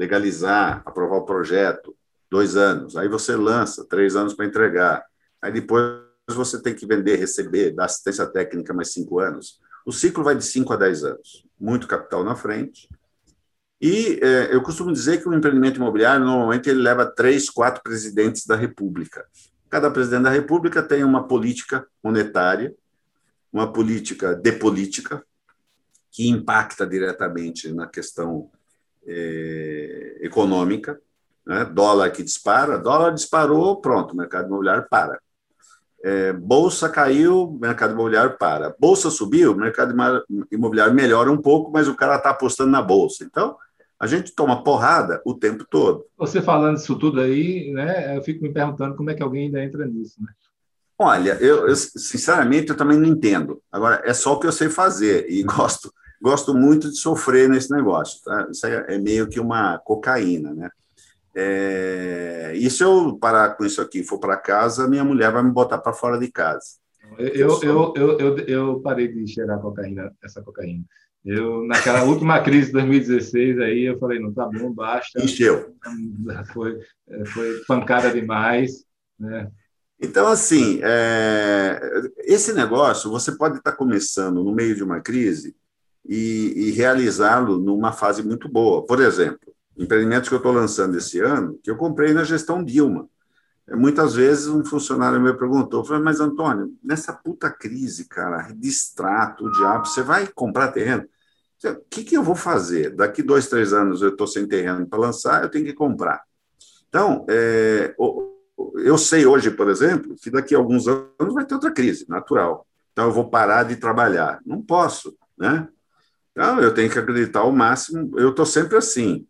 legalizar, aprovar o projeto, dois anos. Aí você lança, três anos para entregar. Aí depois você tem que vender, receber, dar assistência técnica mais cinco anos. O ciclo vai de cinco a dez anos. Muito capital na frente. E é, eu costumo dizer que o empreendimento imobiliário, normalmente, ele leva três, quatro presidentes da República. Cada presidente da República tem uma política monetária, uma política de política, que impacta diretamente na questão é, econômica, né? dólar que dispara, dólar disparou, pronto, mercado imobiliário para. É, bolsa caiu, mercado imobiliário para. Bolsa subiu, mercado imobiliário melhora um pouco, mas o cara está apostando na bolsa. Então, a gente toma porrada o tempo todo. Você falando isso tudo aí, né, eu fico me perguntando como é que alguém ainda entra nisso. Né? Olha, eu, eu, sinceramente eu também não entendo. Agora, é só o que eu sei fazer e gosto gosto muito de sofrer nesse negócio. Tá? Isso é, meio que uma cocaína, né? É, e se eu parar com isso aqui e for para casa, minha mulher vai me botar para fora de casa. Eu, eu, eu, eu, eu, parei de cheirar cocaína, essa cocaína. Eu, naquela última crise de 2016, aí eu falei, não tá bom, basta. Encheu. Foi, foi pancada demais, né? Então, assim, é, esse negócio você pode estar começando no meio de uma crise e, e realizá-lo numa fase muito boa. Por exemplo, empreendimentos que eu estou lançando esse ano, que eu comprei na gestão Dilma. Muitas vezes um funcionário me perguntou, falei, mas Antônio, nessa puta crise, cara, distrato, o diabo, você vai comprar terreno? O que, que eu vou fazer? Daqui dois, três anos eu estou sem terreno para lançar, eu tenho que comprar. Então, é, eu sei hoje, por exemplo, que daqui a alguns anos vai ter outra crise, natural. Então, eu vou parar de trabalhar. Não posso, né? Então, eu tenho que acreditar ao máximo. Eu estou sempre assim.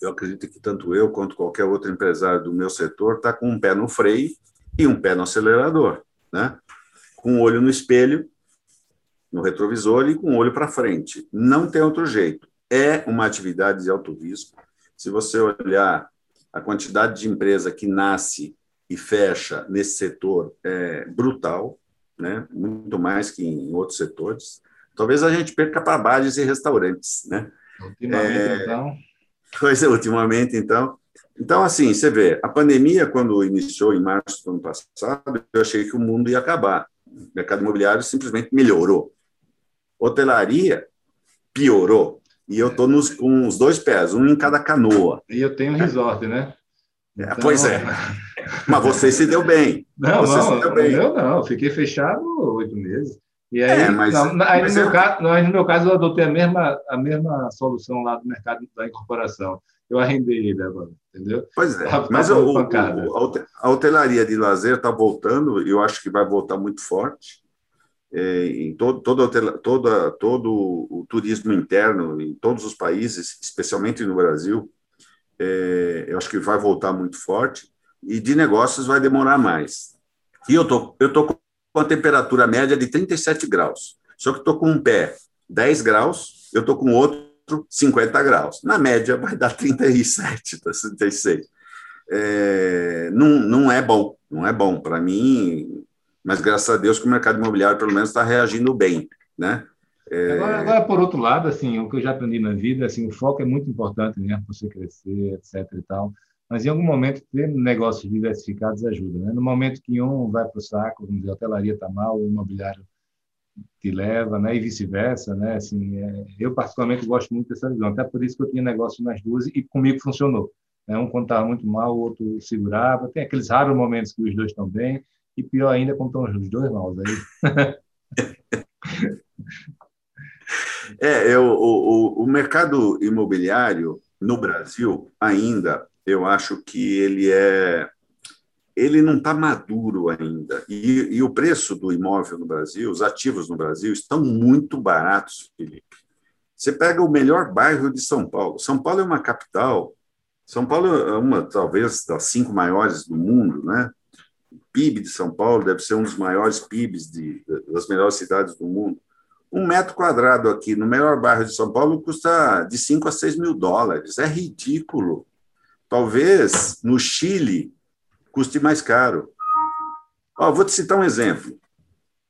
Eu acredito que tanto eu quanto qualquer outro empresário do meu setor está com um pé no freio e um pé no acelerador, né? Com o um olho no espelho, no retrovisor e com o um olho para frente. Não tem outro jeito. É uma atividade de alto risco. Se você olhar a quantidade de empresa que nasce e fecha nesse setor é brutal, né? muito mais que em outros setores. Talvez a gente perca para bares e restaurantes. Né? Ultimamente, é... então. Pois é, ultimamente, então. Então, assim, você vê, a pandemia, quando iniciou em março do ano passado, eu achei que o mundo ia acabar. O mercado imobiliário simplesmente melhorou. Hotelaria piorou. E eu estou com os dois pés, um em cada canoa. E eu tenho um resort, né? É, então... Pois é. Mas você se deu bem. Não, você não, se deu bem. eu não. Fiquei fechado oito meses. E aí, é, mas, não, aí mas no, meu eu... caso, no meu caso, eu adotei a mesma, a mesma solução lá do mercado da incorporação. Eu arrendei ele agora, entendeu? Pois é. Tá, mas o, o, a hotelaria de lazer está voltando, e eu acho que vai voltar muito forte é, em todo, todo, todo o turismo interno, em todos os países, especialmente no Brasil, é, eu acho que vai voltar muito forte, e de negócios vai demorar mais. E eu tô, eu tô com a temperatura média de 37 graus, só que estou com um pé 10 graus, eu estou com outro 50 graus. Na média vai dar 37, 36. É, não, não é bom, não é bom. Para mim, mas graças a Deus que o mercado imobiliário, pelo menos, está reagindo bem, né? É... Agora, agora, por outro lado, assim, o que eu já aprendi na vida, assim, o foco é muito importante, né, você crescer, etc e tal, mas em algum momento ter negócios diversificados ajuda, né? No momento que um vai para o saco, vamos dizer, a hotelaria está mal, o imobiliário te leva, né, e vice-versa, né? Assim, é... eu particularmente gosto muito dessa visão, até por isso que eu tinha negócio nas duas e comigo funcionou. Né? Um quando estava muito mal, o outro segurava. Tem aqueles raros momentos que os dois estão bem, e pior ainda quando estão os dois maus aí. é, eu, o, o mercado imobiliário no Brasil ainda, eu acho que ele é ele não está maduro ainda. E, e, o preço do imóvel no Brasil, os ativos no Brasil, estão muito baratos, Felipe. Você pega o melhor bairro de São Paulo. São Paulo é uma capital. São Paulo é uma, talvez, das cinco maiores do mundo, né? PIB de São Paulo deve ser um dos maiores PIBs de, das melhores cidades do mundo. Um metro quadrado aqui no melhor bairro de São Paulo custa de 5 a 6 mil dólares. É ridículo. Talvez no Chile custe mais caro. Ó, vou te citar um exemplo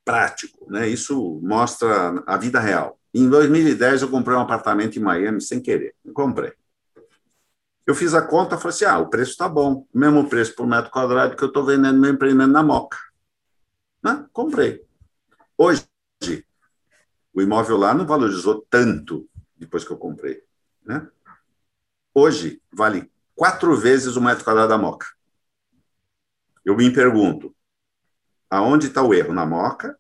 prático, né? Isso mostra a vida real. Em 2010 eu comprei um apartamento em Miami sem querer. Eu comprei. Eu fiz a conta e falei assim: ah, o preço está bom, mesmo preço por metro quadrado que eu estou vendendo meu empreendimento na Moca. Né? Comprei. Hoje, o imóvel lá não valorizou tanto depois que eu comprei. Né? Hoje, vale quatro vezes o metro quadrado da Moca. Eu me pergunto, aonde está o erro? Na Moca?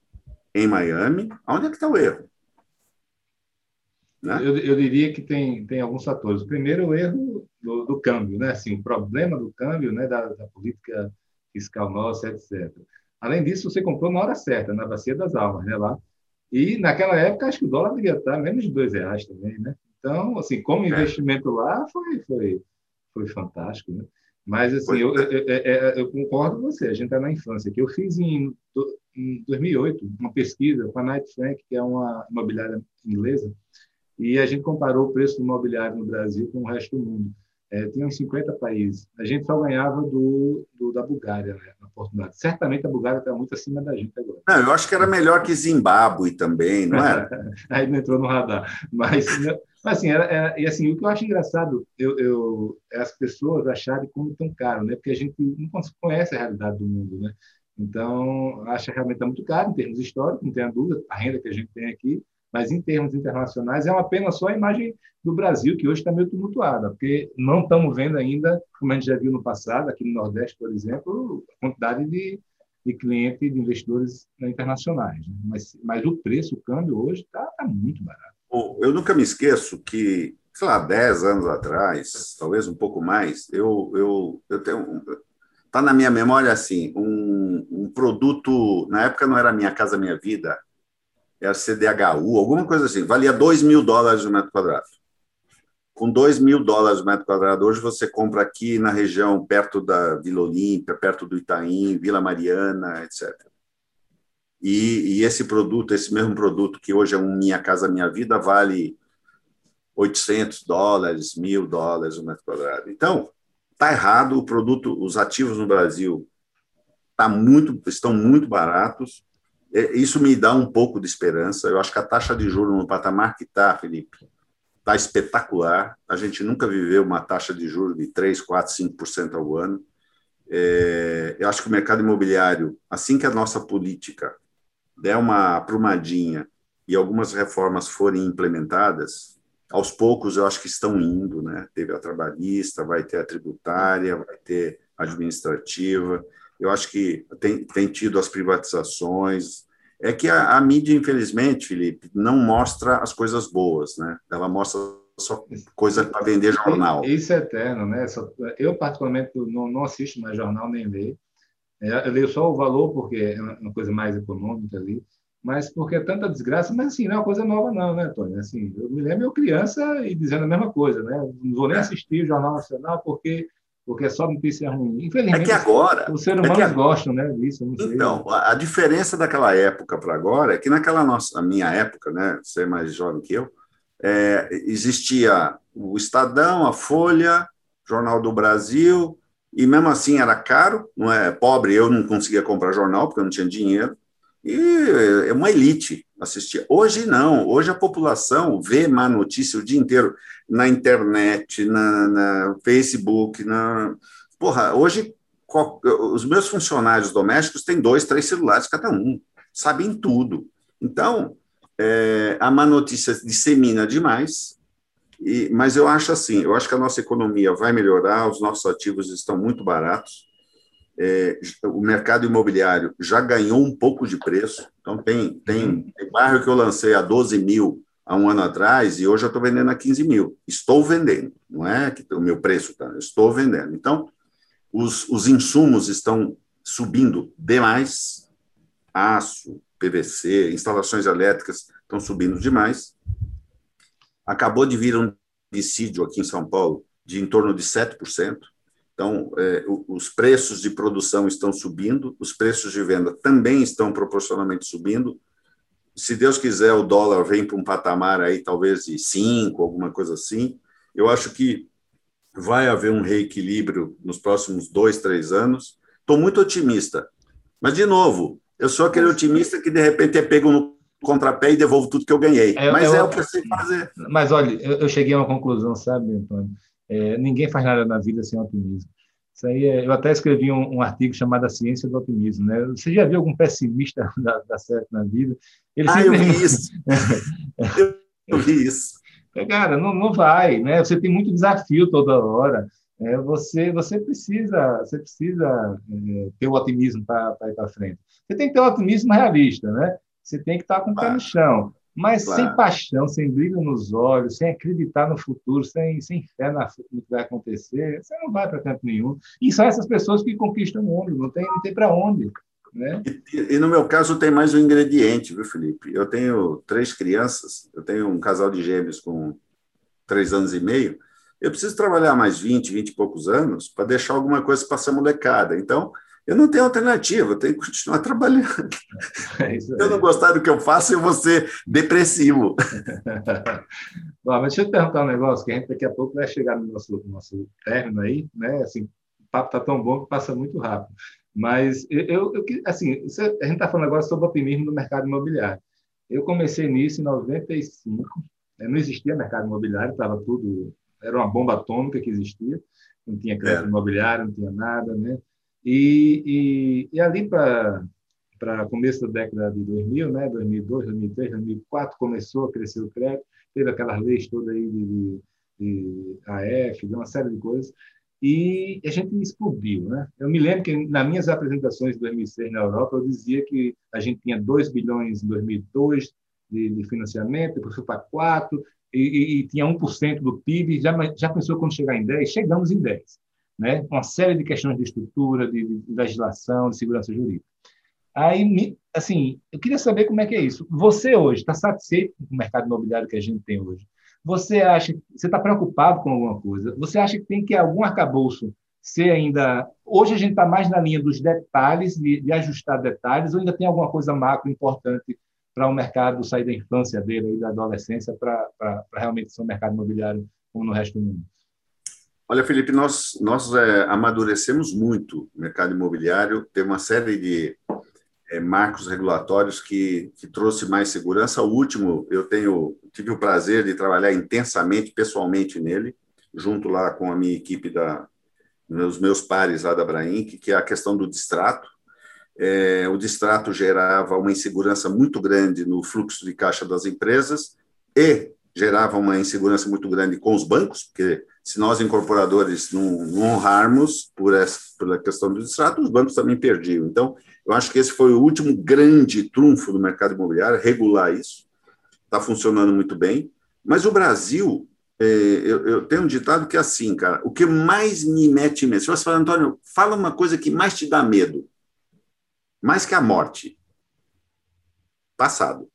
Em Miami? Aonde é que está o erro? Né? Eu, eu, diria que tem, tem alguns fatores. O primeiro, o erro do, do câmbio, né? Assim, o problema do câmbio, né? Da, da, política fiscal nossa, etc. Além disso, você comprou na hora certa, na bacia das almas, né? Lá. E naquela época, acho que o dólar devia estar menos de dois reais também, né? Então, assim, como é. investimento lá, foi, foi, foi fantástico, né? Mas, assim, eu, eu, eu, eu, concordo com você, a gente está na infância. que Eu fiz em, em 2008 uma pesquisa com a Knight Frank, que é uma imobiliária inglesa, e a gente comparou o preço do imobiliário no Brasil com o resto do mundo. É, tinha uns 50 países. A gente só ganhava do, do da Bulgária, né, na oportunidade. Certamente a Bulgária está muito acima da gente agora. Não, eu acho que era melhor que Zimbábue também, não era? Aí não entrou no radar. Mas, mas assim, era, era, e assim, o que eu acho engraçado eu, eu, é as pessoas acharem como tão caro, né? porque a gente não conhece a realidade do mundo. Né? Então, acho que realmente está muito caro em termos históricos, não tenha dúvida, a renda que a gente tem aqui, mas em termos internacionais é uma pena só a imagem do Brasil, que hoje está meio tumultuada, porque não estamos vendo ainda, como a gente já viu no passado, aqui no Nordeste, por exemplo, a quantidade de, de clientes, de investidores internacionais. Né? Mas, mas o preço, o câmbio hoje está tá muito barato. Eu nunca me esqueço que, sei lá, 10 anos atrás, talvez um pouco mais, eu, eu, eu tenho. Está na minha memória assim, um, um produto, na época não era Minha Casa Minha Vida, era CDHU, alguma coisa assim, valia 2 mil dólares o metro quadrado. Com 2 mil dólares o metro quadrado, hoje você compra aqui na região, perto da Vila Olímpia, perto do Itaim, Vila Mariana, etc. E, e, esse produto, esse mesmo produto que hoje é um Minha Casa Minha Vida, vale 800 dólares, mil dólares o metro quadrado. Então, está errado, o produto, os ativos no Brasil tá muito, estão muito baratos, é, isso me dá um pouco de esperança. Eu acho que a taxa de juros no patamar que está, Felipe, está espetacular. A gente nunca viveu uma taxa de juros de 3, 4, 5% ao ano. É, eu acho que o mercado imobiliário, assim que a nossa política der uma aprumadinha e algumas reformas forem implementadas, aos poucos eu acho que estão indo, né? Teve a trabalhista, vai ter a tributária, vai ter a administrativa eu acho que tem, tem tido as privatizações. É que a, a mídia, infelizmente, Felipe, não mostra as coisas boas, né? Ela mostra só coisa para vender jornal. Isso é eterno, né? Eu, particularmente, não, não assisto mais jornal nem leio. É, eu leio só o valor, porque é uma coisa mais econômica ali, mas porque é tanta desgraça, mas assim, não é uma coisa nova não, né, Tony? Assim, eu me lembro eu criança e dizendo a mesma coisa, né? Não vou nem é. assistir o Jornal Nacional porque porque é só notícia ruim. Infelizmente, é que agora, os seres humanos é que, gostam né, disso. Então, a diferença daquela época para agora é que naquela nossa, a minha época, né, você é mais jovem que eu, é, existia o Estadão, a Folha, Jornal do Brasil, e mesmo assim era caro, não é pobre, eu não conseguia comprar jornal porque eu não tinha dinheiro, e é uma elite Hoje não, hoje a população vê má notícia o dia inteiro na internet, na, na Facebook, na porra, hoje os meus funcionários domésticos têm dois, três celulares cada um, sabem tudo. Então, é, a má notícia dissemina demais, e, mas eu acho assim, eu acho que a nossa economia vai melhorar, os nossos ativos estão muito baratos, é, o mercado imobiliário já ganhou um pouco de preço. Então, tem, tem, uhum. tem bairro que eu lancei a 12 mil há um ano atrás e hoje eu estou vendendo a 15 mil. Estou vendendo, não é que o meu preço está, estou vendendo. Então, os, os insumos estão subindo demais, aço, PVC, instalações elétricas estão subindo demais. Acabou de vir um dissídio aqui em São Paulo de em torno de 7%. Então, é, os preços de produção estão subindo, os preços de venda também estão proporcionalmente subindo. Se Deus quiser, o dólar vem para um patamar aí, talvez de 5, alguma coisa assim. Eu acho que vai haver um reequilíbrio nos próximos dois, três anos. Estou muito otimista. Mas, de novo, eu sou aquele otimista que, de repente, é pego no contrapé e devolvo tudo que eu ganhei. É, mas é, é o que eu sei fazer. Mas, olha, eu, eu cheguei a uma conclusão, sabe, Antônio? É, ninguém faz nada na vida sem otimismo. Isso aí é, eu até escrevi um, um, artigo chamado A Ciência do Otimismo. Né? Você já viu algum pessimista dar, certo na vida? Ele ah, eu vi isso. eu, eu vi isso. É, cara, não, não vai, né? Você tem muito desafio toda hora. É, você, você precisa, você precisa é, ter o otimismo para ir para frente. Você tem que ter o otimismo realista, né? Você tem que estar com o pé no chão. Mas claro. sem paixão, sem brilho nos olhos, sem acreditar no futuro, sem, sem fé na, no que vai acontecer, você não vai para canto nenhum. E são essas pessoas que conquistam o mundo, não tem, não tem para onde. Né? E, e, no meu caso tem mais um ingrediente, viu, Felipe? Eu tenho três crianças, eu tenho um casal de gêmeos com três anos e meio. Eu preciso trabalhar mais 20, 20 e poucos anos para deixar alguma coisa para essa molecada. Então, eu não tenho alternativa, eu tenho que continuar trabalhando. É Se eu não gostar do que eu faço, eu vou ser depressivo. Bom, mas deixa eu te perguntar um negócio, que a gente daqui a pouco vai chegar no nosso, nosso término aí, né? Assim, o papo está tão bom que passa muito rápido. Mas eu, eu assim, a gente está falando agora sobre o otimismo do mercado imobiliário. Eu comecei nisso em 95, né? não existia mercado imobiliário, estava tudo, era uma bomba atômica que existia, não tinha crédito é. imobiliário, não tinha nada, né? E, e, e ali para começo da década de 2000, né, 2002, 2003, 2004, começou a crescer o crédito, teve aquelas leis todas aí de, de, de AF, de uma série de coisas, e a gente explodiu. Né? Eu me lembro que nas minhas apresentações de 2006 na Europa, eu dizia que a gente tinha 2 bilhões em 2002 de, de financiamento, depois foi para 4, e, e, e tinha 1% do PIB, já, já pensou quando chegar em 10? Chegamos em 10. Né? Uma série de questões de estrutura, de, de legislação, de segurança jurídica. Aí, assim, eu queria saber como é que é isso. Você hoje está satisfeito com o mercado imobiliário que a gente tem hoje? Você acha, você está preocupado com alguma coisa? Você acha que tem que algum arcabouço ser ainda? Hoje a gente está mais na linha dos detalhes, de, de, ajustar detalhes, ou ainda tem alguma coisa macro importante para o mercado sair da infância dele da adolescência para realmente ser um mercado imobiliário como no resto do mundo? Olha, Felipe, nós, nós é, amadurecemos muito o mercado imobiliário, tem uma série de é, marcos regulatórios que, que trouxe mais segurança. O último, eu tenho tive o prazer de trabalhar intensamente, pessoalmente nele, junto lá com a minha equipe da os meus pares lá da Brainc, que é a questão do distrato. É, o distrato gerava uma insegurança muito grande no fluxo de caixa das empresas e gerava uma insegurança muito grande com os bancos, porque se nós incorporadores não, não honrarmos por essa pela questão do distrato, os bancos também perdiam. Então, eu acho que esse foi o último grande trunfo do mercado imobiliário, regular isso. Está funcionando muito bem. Mas o Brasil, é, eu, eu, tenho um ditado que é assim, cara: o que mais me mete medo. Se você fala, Antônio, fala uma coisa que mais te dá medo, mais que a morte. Passado.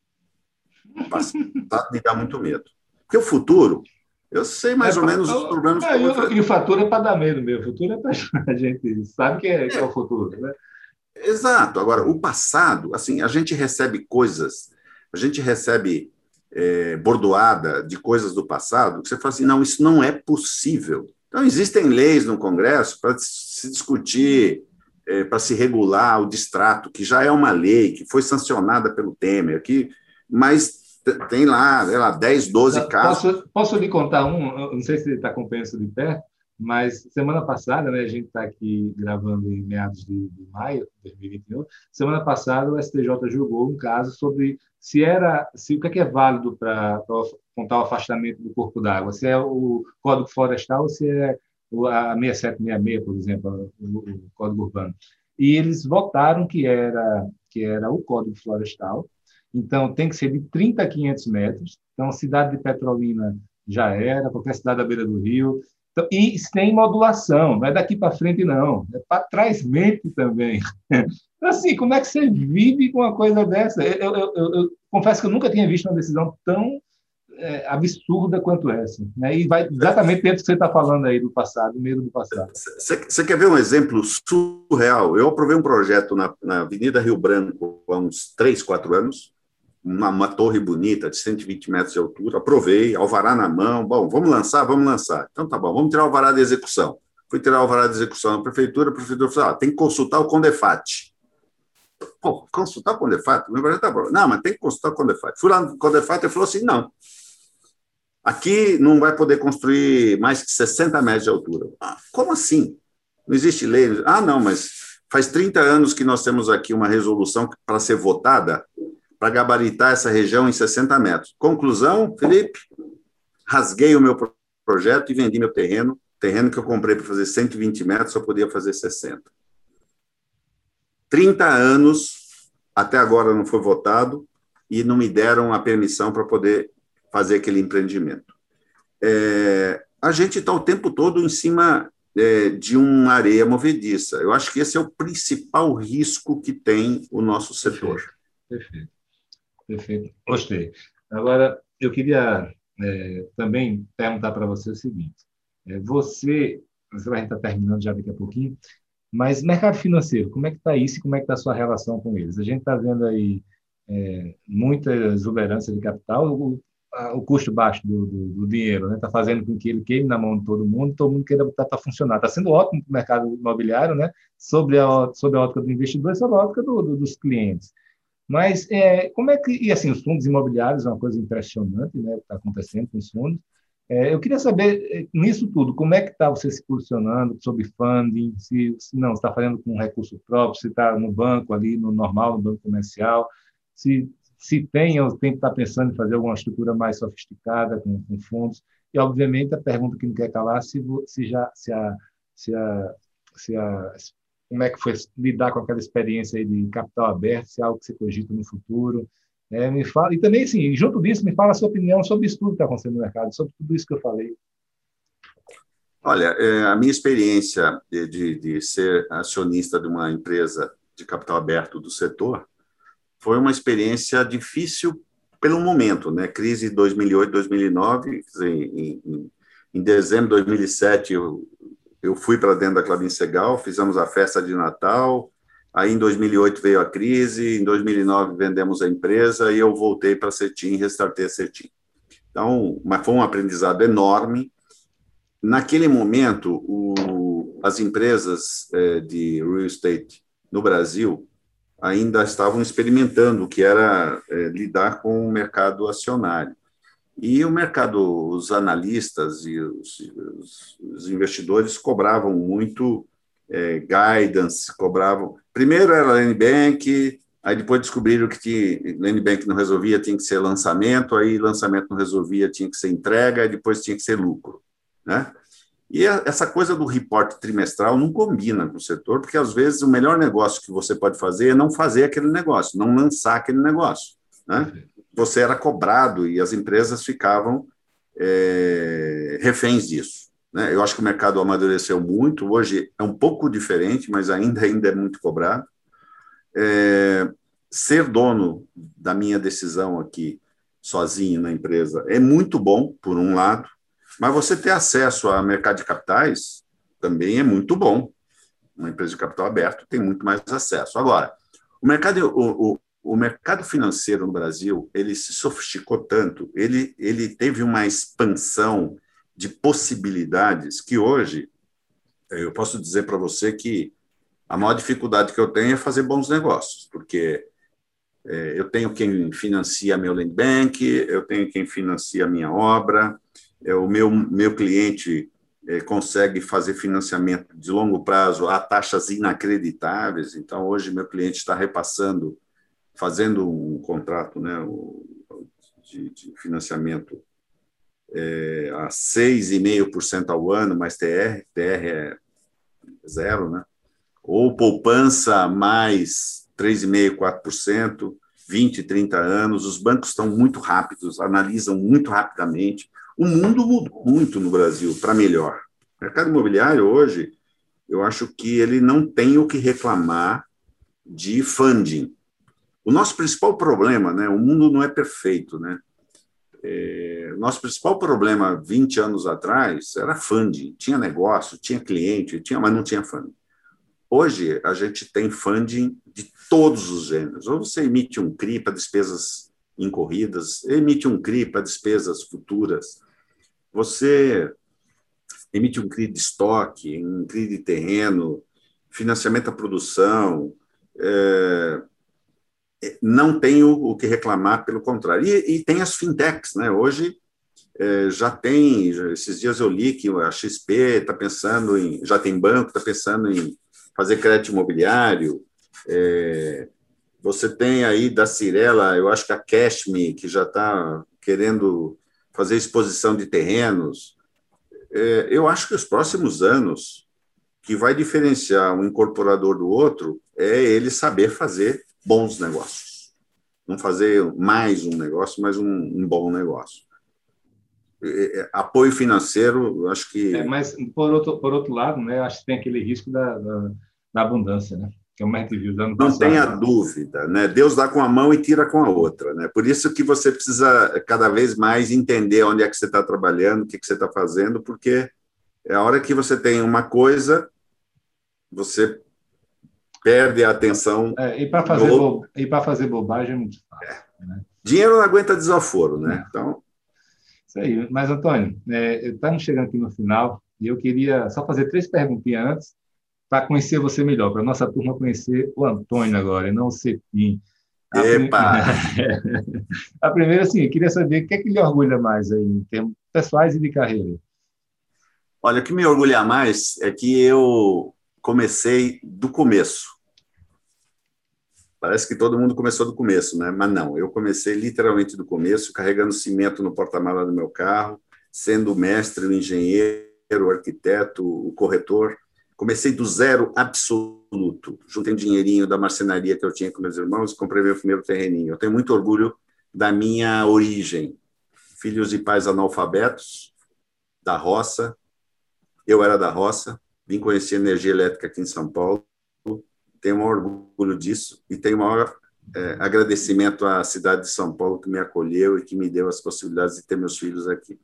Passado me dá muito medo. Porque o futuro, eu sei mais é, ou menos os problemas. É, e, e o futuro é para dar medo mesmo. O futuro é para a gente sabe que é, que é o futuro, né? Exato. Agora, o passado, assim, a gente recebe coisas, a gente recebe é, bordoada de coisas do passado, que você fala assim, não, isso não é possível. Então, existem leis no Congresso para se discutir, é, para se regular o distrato, que já é uma lei, que foi sancionada pelo Temer, que, mas tem lá, sei lá, 10, 12 casos. Posso, posso lhe contar um? Não sei se está acompanhando isso de perto, mas semana passada, né, a gente está aqui gravando em meados de, de, maio de 2021. Semana passada o STJ julgou um caso sobre se era, se o que é, que é válido para contar o afastamento do corpo d'água, se é o Código Florestal ou se é a 6766, por exemplo, o, o Código Urbano. E eles votaram que era que era o Código Florestal. Então tem que ser de 30 a 500 metros. Então cidade de Petrolina já era, qualquer cidade à beira do rio, então, e tem modulação, não é daqui para frente, não, é para trás mente também. Então, assim, como é que você vive com uma coisa dessa? Eu, eu, eu, eu confesso que eu nunca tinha visto uma decisão tão é, absurda quanto essa. Né? E vai exatamente dentro do que você está falando aí do passado, medo do passado. Você quer ver um exemplo surreal? Eu aprovei um projeto na, na Avenida Rio Branco há uns três, quatro anos, uma, uma, torre bonita, de 120 metros de altura, aprovei, alvará na mão, bom, vamos lançar, vamos lançar. Então tá bom, vamos tirar o alvará de execução. Fui tirar o alvará de execução na prefeitura, a prefeitura falou, ah, tem que consultar o Condefat. Pô, consultar o Condefat? Meu projeto tá bom. Não, mas tem que consultar o Condefat. Fui lá no Condefat e falou assim, não, aqui não vai poder construir mais que 60 metros de altura. Ah, como assim? Não existe lei? Ah, não, mas faz 30 anos que nós temos aqui uma resolução para ser votada para gabaritar essa região em 60 metros. Conclusão, Felipe, rasguei o meu projeto e vendi meu terreno. Terreno que eu comprei para fazer 120 metros, só podia fazer 60. 30 anos, até agora não foi votado, e não me deram a permissão para poder fazer aquele empreendimento. É, a gente está o tempo todo em cima é, de uma areia movediça. Eu acho que esse é o principal risco que tem o nosso setor. Perfeito. Perfeito. Perfeito, gostei. Agora, eu queria é, também perguntar para você o seguinte: é, você, você vai estar terminando já daqui a pouquinho, mas mercado financeiro, como é que está isso e como é que está a sua relação com eles? A gente está vendo aí é, muita exuberância de capital, o, a, o custo baixo do, do, do dinheiro, está né? Tá fazendo com que ele queime na mão de todo mundo, todo mundo queira botar para funcionar. Está sendo ótimo para o mercado imobiliário, né? sobre, a, sobre a ótica do investidor e sobre a ótica do, dos clientes. Mas é, como é que. E assim, os fundos imobiliários é uma coisa impressionante, né? Que está acontecendo com os fundos. É, eu queria saber, é, nisso tudo, como é que está você se posicionando sobre funding, se, se não, está fazendo com recurso próprio, se está no banco ali, no normal, no banco comercial, se, se tem ou tem que estar pensando em fazer alguma estrutura mais sofisticada com, com fundos. E, obviamente, a pergunta que não quer calar se, se já se a, se a, se a, como é que foi lidar com aquela experiência de capital aberto, se é algo que você cogita no futuro. É, me fala, e também, assim, junto disso, me fala a sua opinião sobre isso tudo que está acontecendo no mercado, sobre tudo isso que eu falei. Olha, é, a minha experiência de, de, de, ser acionista de uma empresa de capital aberto do setor foi uma experiência difícil pelo momento, né? Crise 2008, 2009, em, em, em dezembro de 2007 eu, eu fui para dentro da Clabin Segal, fizemos a festa de Natal, Aí, em 2008, veio a crise, em 2009, vendemos a empresa e eu voltei para a Cetim, restartei a Cetim. Então, mas foi um aprendizado enorme. Naquele momento, o, as empresas é, de real estate no Brasil ainda estavam experimentando o que era é, lidar com o mercado acionário. E o mercado, os analistas e os, os, investidores cobravam muito é, guidance, cobravam. Primeiro era Land Bank, aí depois descobriram que tinha, Bank não resolvia, tinha que ser lançamento, aí lançamento não resolvia, tinha que ser entrega, e depois tinha que ser lucro. Né? E essa coisa do reporte trimestral não combina com o setor, porque às vezes o melhor negócio que você pode fazer é não fazer aquele negócio, não lançar aquele negócio. Né? Você era cobrado e as empresas ficavam é, reféns disso. Né? Eu acho que o mercado amadureceu muito, hoje é um pouco diferente, mas ainda, ainda é muito cobrado. É, ser dono da minha decisão aqui, sozinho na empresa, é muito bom, por um lado, mas você ter acesso a mercado de capitais também é muito bom. Uma empresa de capital aberto tem muito mais acesso. Agora, o mercado, o, o mercado financeiro no Brasil ele se sofisticou tanto, ele, ele teve uma expansão de possibilidades que hoje eh, eu posso dizer para você que a maior dificuldade que eu tenho é fazer bons negócios, porque é, eu tenho quem financia meu land bank, eu tenho quem financia minha obra, é, o meu, meu cliente é, consegue fazer financiamento de longo prazo a taxas inacreditáveis, então hoje meu cliente está repassando, fazendo um contrato né, de, de financiamento é, a 6,5% ao ano, mais TR, TR é zero, né? Ou poupança mais 3,5%, 4%, 20, 30 anos. Os bancos estão muito rápidos, analisam muito rapidamente. O mundo mudou muito no Brasil para melhor. O mercado imobiliário hoje, eu acho que ele não tem o que reclamar de funding. O nosso principal problema, né? O mundo não é perfeito, né? É, nosso principal problema 20 anos atrás era funding. Tinha negócio, tinha cliente, tinha, mas não tinha funding. Hoje, a gente tem funding de todos os gêneros. Ou você emite um CRI para despesas incorridas, emite um CRI para despesas futuras, você emite um CRI de estoque, um CRI de terreno, financiamento à produção, é, não tenho o que reclamar, pelo contrário. E, e tem as fintechs, né? Hoje é, já tem, esses dias eu li que a XP está pensando em, já tem banco, está pensando em fazer crédito imobiliário. É, você tem aí da Cirela, eu acho que a Cashme, que já está querendo fazer exposição de terrenos. É, eu acho que os próximos anos, que vai diferenciar um incorporador do outro, é ele saber fazer bons negócios. Não fazer mais um negócio, mas um, um bom negócio. Apoio financeiro, acho que. É, mas, por outro, por outro lado, né, acho que tem aquele risco da, da, da abundância, né? que é o Matt viu Não passado. tenha dúvida, né? Deus dá com a mão e tira com a outra, né? Por isso que você precisa cada vez mais entender onde é que você está trabalhando, o que, que você está fazendo, porque é a hora que você tem uma coisa, você perde a atenção. É, e para fazer, bo... fazer bobagem é muito fácil. É. Né? Dinheiro não aguenta desaforo, né? É. Então. Isso aí. Mas, Antônio, é, estamos chegando aqui no final e eu queria só fazer três perguntinhas antes para conhecer você melhor, para a nossa turma conhecer o Antônio agora, e não o Cepim. Epa! A primeira, assim, eu queria saber o que é que lhe orgulha mais aí, em termos pessoais e de carreira. Olha, o que me orgulha mais é que eu comecei do começo. Parece que todo mundo começou do começo, né? Mas não, eu comecei literalmente do começo, carregando cimento no porta-mala do meu carro, sendo o mestre, o engenheiro, o arquiteto, o corretor. Comecei do zero absoluto. Juntei um dinheirinho da marcenaria que eu tinha com meus irmãos e comprei meu primeiro terreninho. Eu tenho muito orgulho da minha origem. Filhos de pais analfabetos, da roça. Eu era da roça, vim conhecer energia elétrica aqui em São Paulo tenho um orgulho disso e tenho o maior é, agradecimento à cidade de São Paulo que me acolheu e que me deu as possibilidades de ter meus filhos aqui.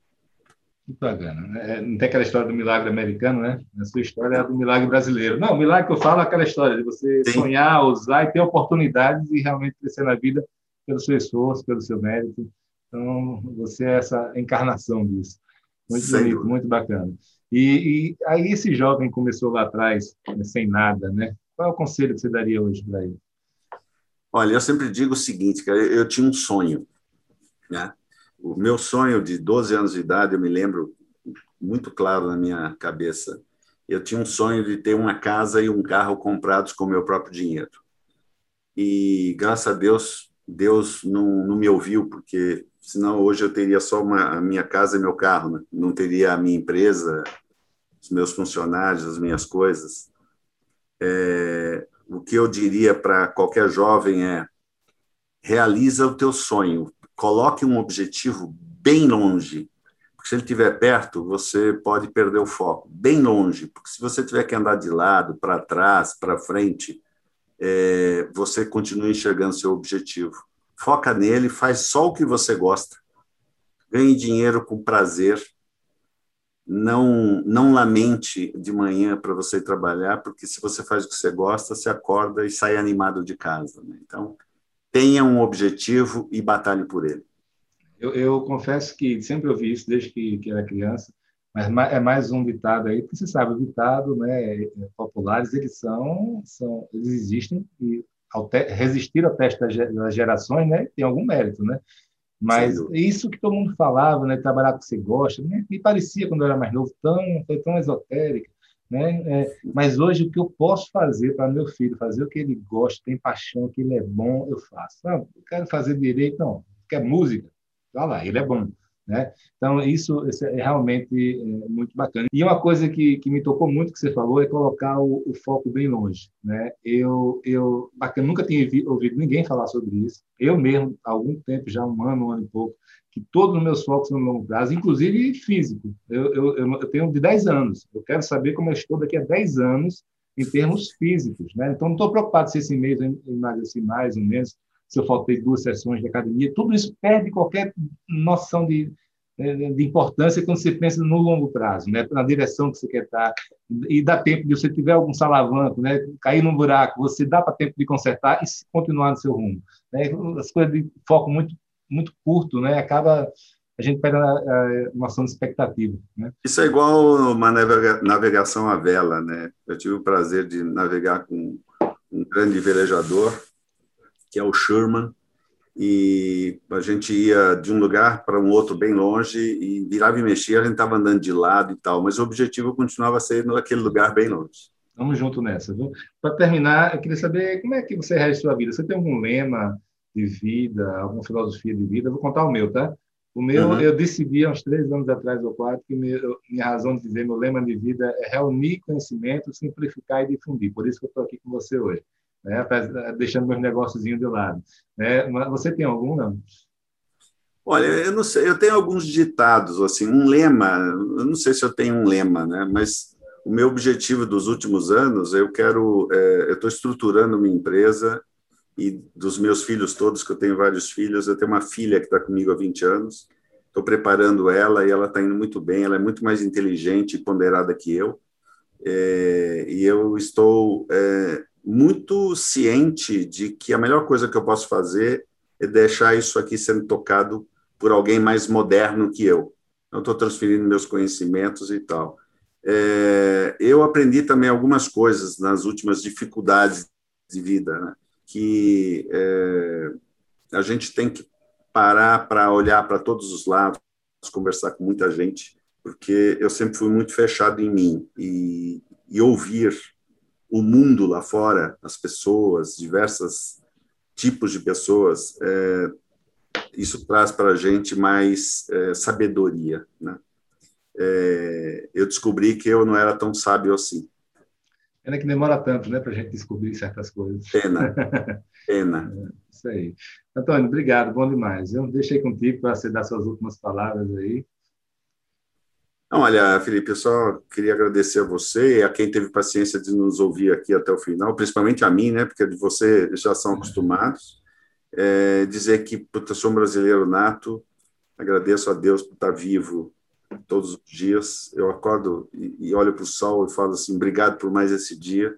Muito bacana. É, não tem aquela história do milagre americano, né? A sua história é do milagre brasileiro. Não, o milagre que eu falo é aquela história de você Sim. sonhar, usar e ter oportunidades e realmente crescer na vida pelo seu esforço, pelo seu mérito. Então, você é essa encarnação disso. Muito Sem bonito, muito bacana. E, e, aí esse jovem começou lá atrás, sem nada, né? Qual é o conselho que você daria hoje para ele? Olha, eu sempre digo o seguinte, cara, eu tinha um sonho, né? O meu sonho de 12 anos de idade, eu me lembro muito claro na minha cabeça. Eu tinha um sonho de ter uma casa e um carro comprados com meu próprio dinheiro. E graças a Deus, Deus não, não me ouviu, porque senão hoje eu teria só uma, a minha casa e meu carro, né? não teria a minha empresa, os meus funcionários, as minhas coisas. É, o que eu diria para qualquer jovem é: realiza o teu sonho, coloque um objetivo bem longe, porque se ele estiver perto, você pode perder o foco, bem longe, porque se você tiver que andar de lado, para trás, para frente, é, você continua enxergando seu objetivo. Foca nele, faz só o que você gosta, ganhe dinheiro com prazer, não não lamente de manhã para você trabalhar, porque se você faz o que você gosta, você acorda e sai animado de casa. Né? Então, tenha um objetivo e batalhe por ele. Eu, eu confesso que sempre ouvi isso desde que, que era criança, mas é mais um ditado aí, porque você sabe, o ditado, né, populares, eles são, são eles existem e ao te, resistir ao teste das gerações, né, tem algum mérito, né? Mas isso que todo mundo falava, né, trabalhar com que você gosta, né, me parecia quando eu era mais novo tão, foi tão esotérico, né? É, mas hoje o que eu posso fazer para meu filho, fazer o que ele gosta, tem paixão, que ele é bom, eu faço. Ah, eu quero fazer direito, não. Quer música? Vai lá, ele é bom. Né? Então, isso, isso, é realmente é, muito bacana. E uma coisa que, que me tocou muito que você falou é colocar o, o foco bem longe. Né? Eu, eu bacana, nunca tinha ouvido ninguém falar sobre isso. Eu mesmo, há algum tempo, já um ano, um ano e pouco, que todos os meus focos são no longo prazo, inclusive físico. Eu, eu, eu, tenho de 10 anos. Eu quero saber como eu estou daqui a 10 anos em termos físicos. Né? Então, não estou preocupado se esse mês eu emagreci mais ou menos se eu faltei duas sessões de academia, tudo isso perde qualquer noção de, de importância quando você pensa no longo prazo, né? na direção que você quer estar. E dá tempo de você tiver algum salavanco, né? cair num buraco, você dá para tempo de consertar e continuar no seu rumo. Né? As coisas de foco muito, muito curto, né? acaba a gente perde a, a noção de expectativa. Né? Isso é igual uma navegação à vela. Né? Eu tive o prazer de navegar com um grande velejador que é o Sherman, e a gente ia de um lugar para um outro bem longe e virava e mexia, a gente estava andando de lado e tal, mas o objetivo continuava sendo aquele lugar bem longe. Vamos junto nessa. Para terminar, eu queria saber como é que você rege sua vida. Você tem algum lema de vida, alguma filosofia de vida? Eu vou contar o meu, tá? O meu, uhum. eu decidi há uns três anos atrás ou quatro que minha, minha razão de viver, meu lema de vida é reunir conhecimento, simplificar e difundir. Por isso que eu estou aqui com você hoje né? deixando meus negócios de lado. Né? Você tem algum, não? Olha, eu não sei, eu tenho alguns ditados, assim, um lema, eu não sei se eu tenho um lema, né? mas o meu objetivo dos últimos anos, eu quero, é, eu estou estruturando uma empresa e dos meus filhos todos, que eu tenho vários filhos, eu tenho uma filha que está comigo há 20 anos, estou preparando ela e ela está indo muito bem, ela é muito mais inteligente e ponderada que eu, é, e eu estou é, muito ciente de que a melhor coisa que eu posso fazer é deixar isso aqui sendo tocado por alguém mais moderno que eu. Eu estou transferindo meus conhecimentos e tal. É, eu aprendi também algumas coisas nas últimas dificuldades de vida, né? que é, a gente tem que parar para olhar para todos os lados, conversar com muita gente, porque eu sempre fui muito fechado em mim e, e ouvir o mundo lá fora, as pessoas, diversos tipos de pessoas, é, isso traz para a gente mais é, sabedoria, né? É, eu descobri que eu não era tão sábio assim. Pena que demora tanto, né, para a gente descobrir certas coisas. Pena, pena. É, isso aí. Antônio, obrigado, bom demais. Eu deixei contigo para você dar suas últimas palavras aí. Não, olha, Felipe, eu só queria agradecer a você e a quem teve paciência de nos ouvir aqui até o final, principalmente a mim, né, porque de você já são acostumados. É, dizer que, puta, sou um brasileiro nato, agradeço a Deus por estar vivo todos os dias. Eu acordo e, e olho para o sol e falo assim: obrigado por mais esse dia.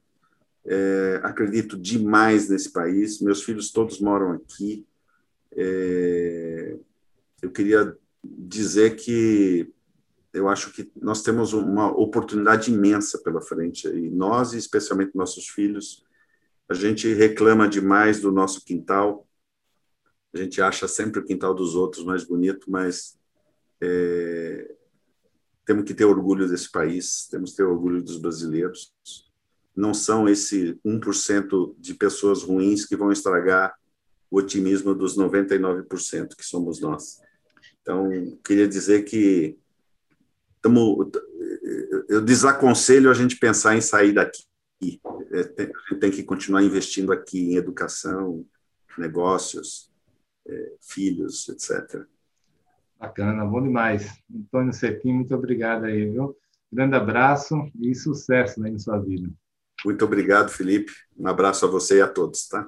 É, acredito demais nesse país. Meus filhos todos moram aqui. É, eu queria dizer que eu acho que nós temos uma oportunidade imensa pela frente e nós, especialmente nossos filhos, a gente reclama demais do nosso quintal. A gente acha sempre o quintal dos outros mais bonito, mas é, temos que ter orgulho desse país, temos que ter orgulho dos brasileiros. Não são esse 1% de pessoas ruins que vão estragar o otimismo dos 99% que somos nós. Então, queria dizer que tamo, eu desaconselho a gente pensar em sair daqui. É, tem, tem que continuar investindo aqui em educação, negócios, é, filhos, etc. Bacana, bom demais. Antônio Cetim, muito obrigado aí, viu? Grande abraço e sucesso aí na sua vida. Muito obrigado, Felipe. Um abraço a você e a todos, tá?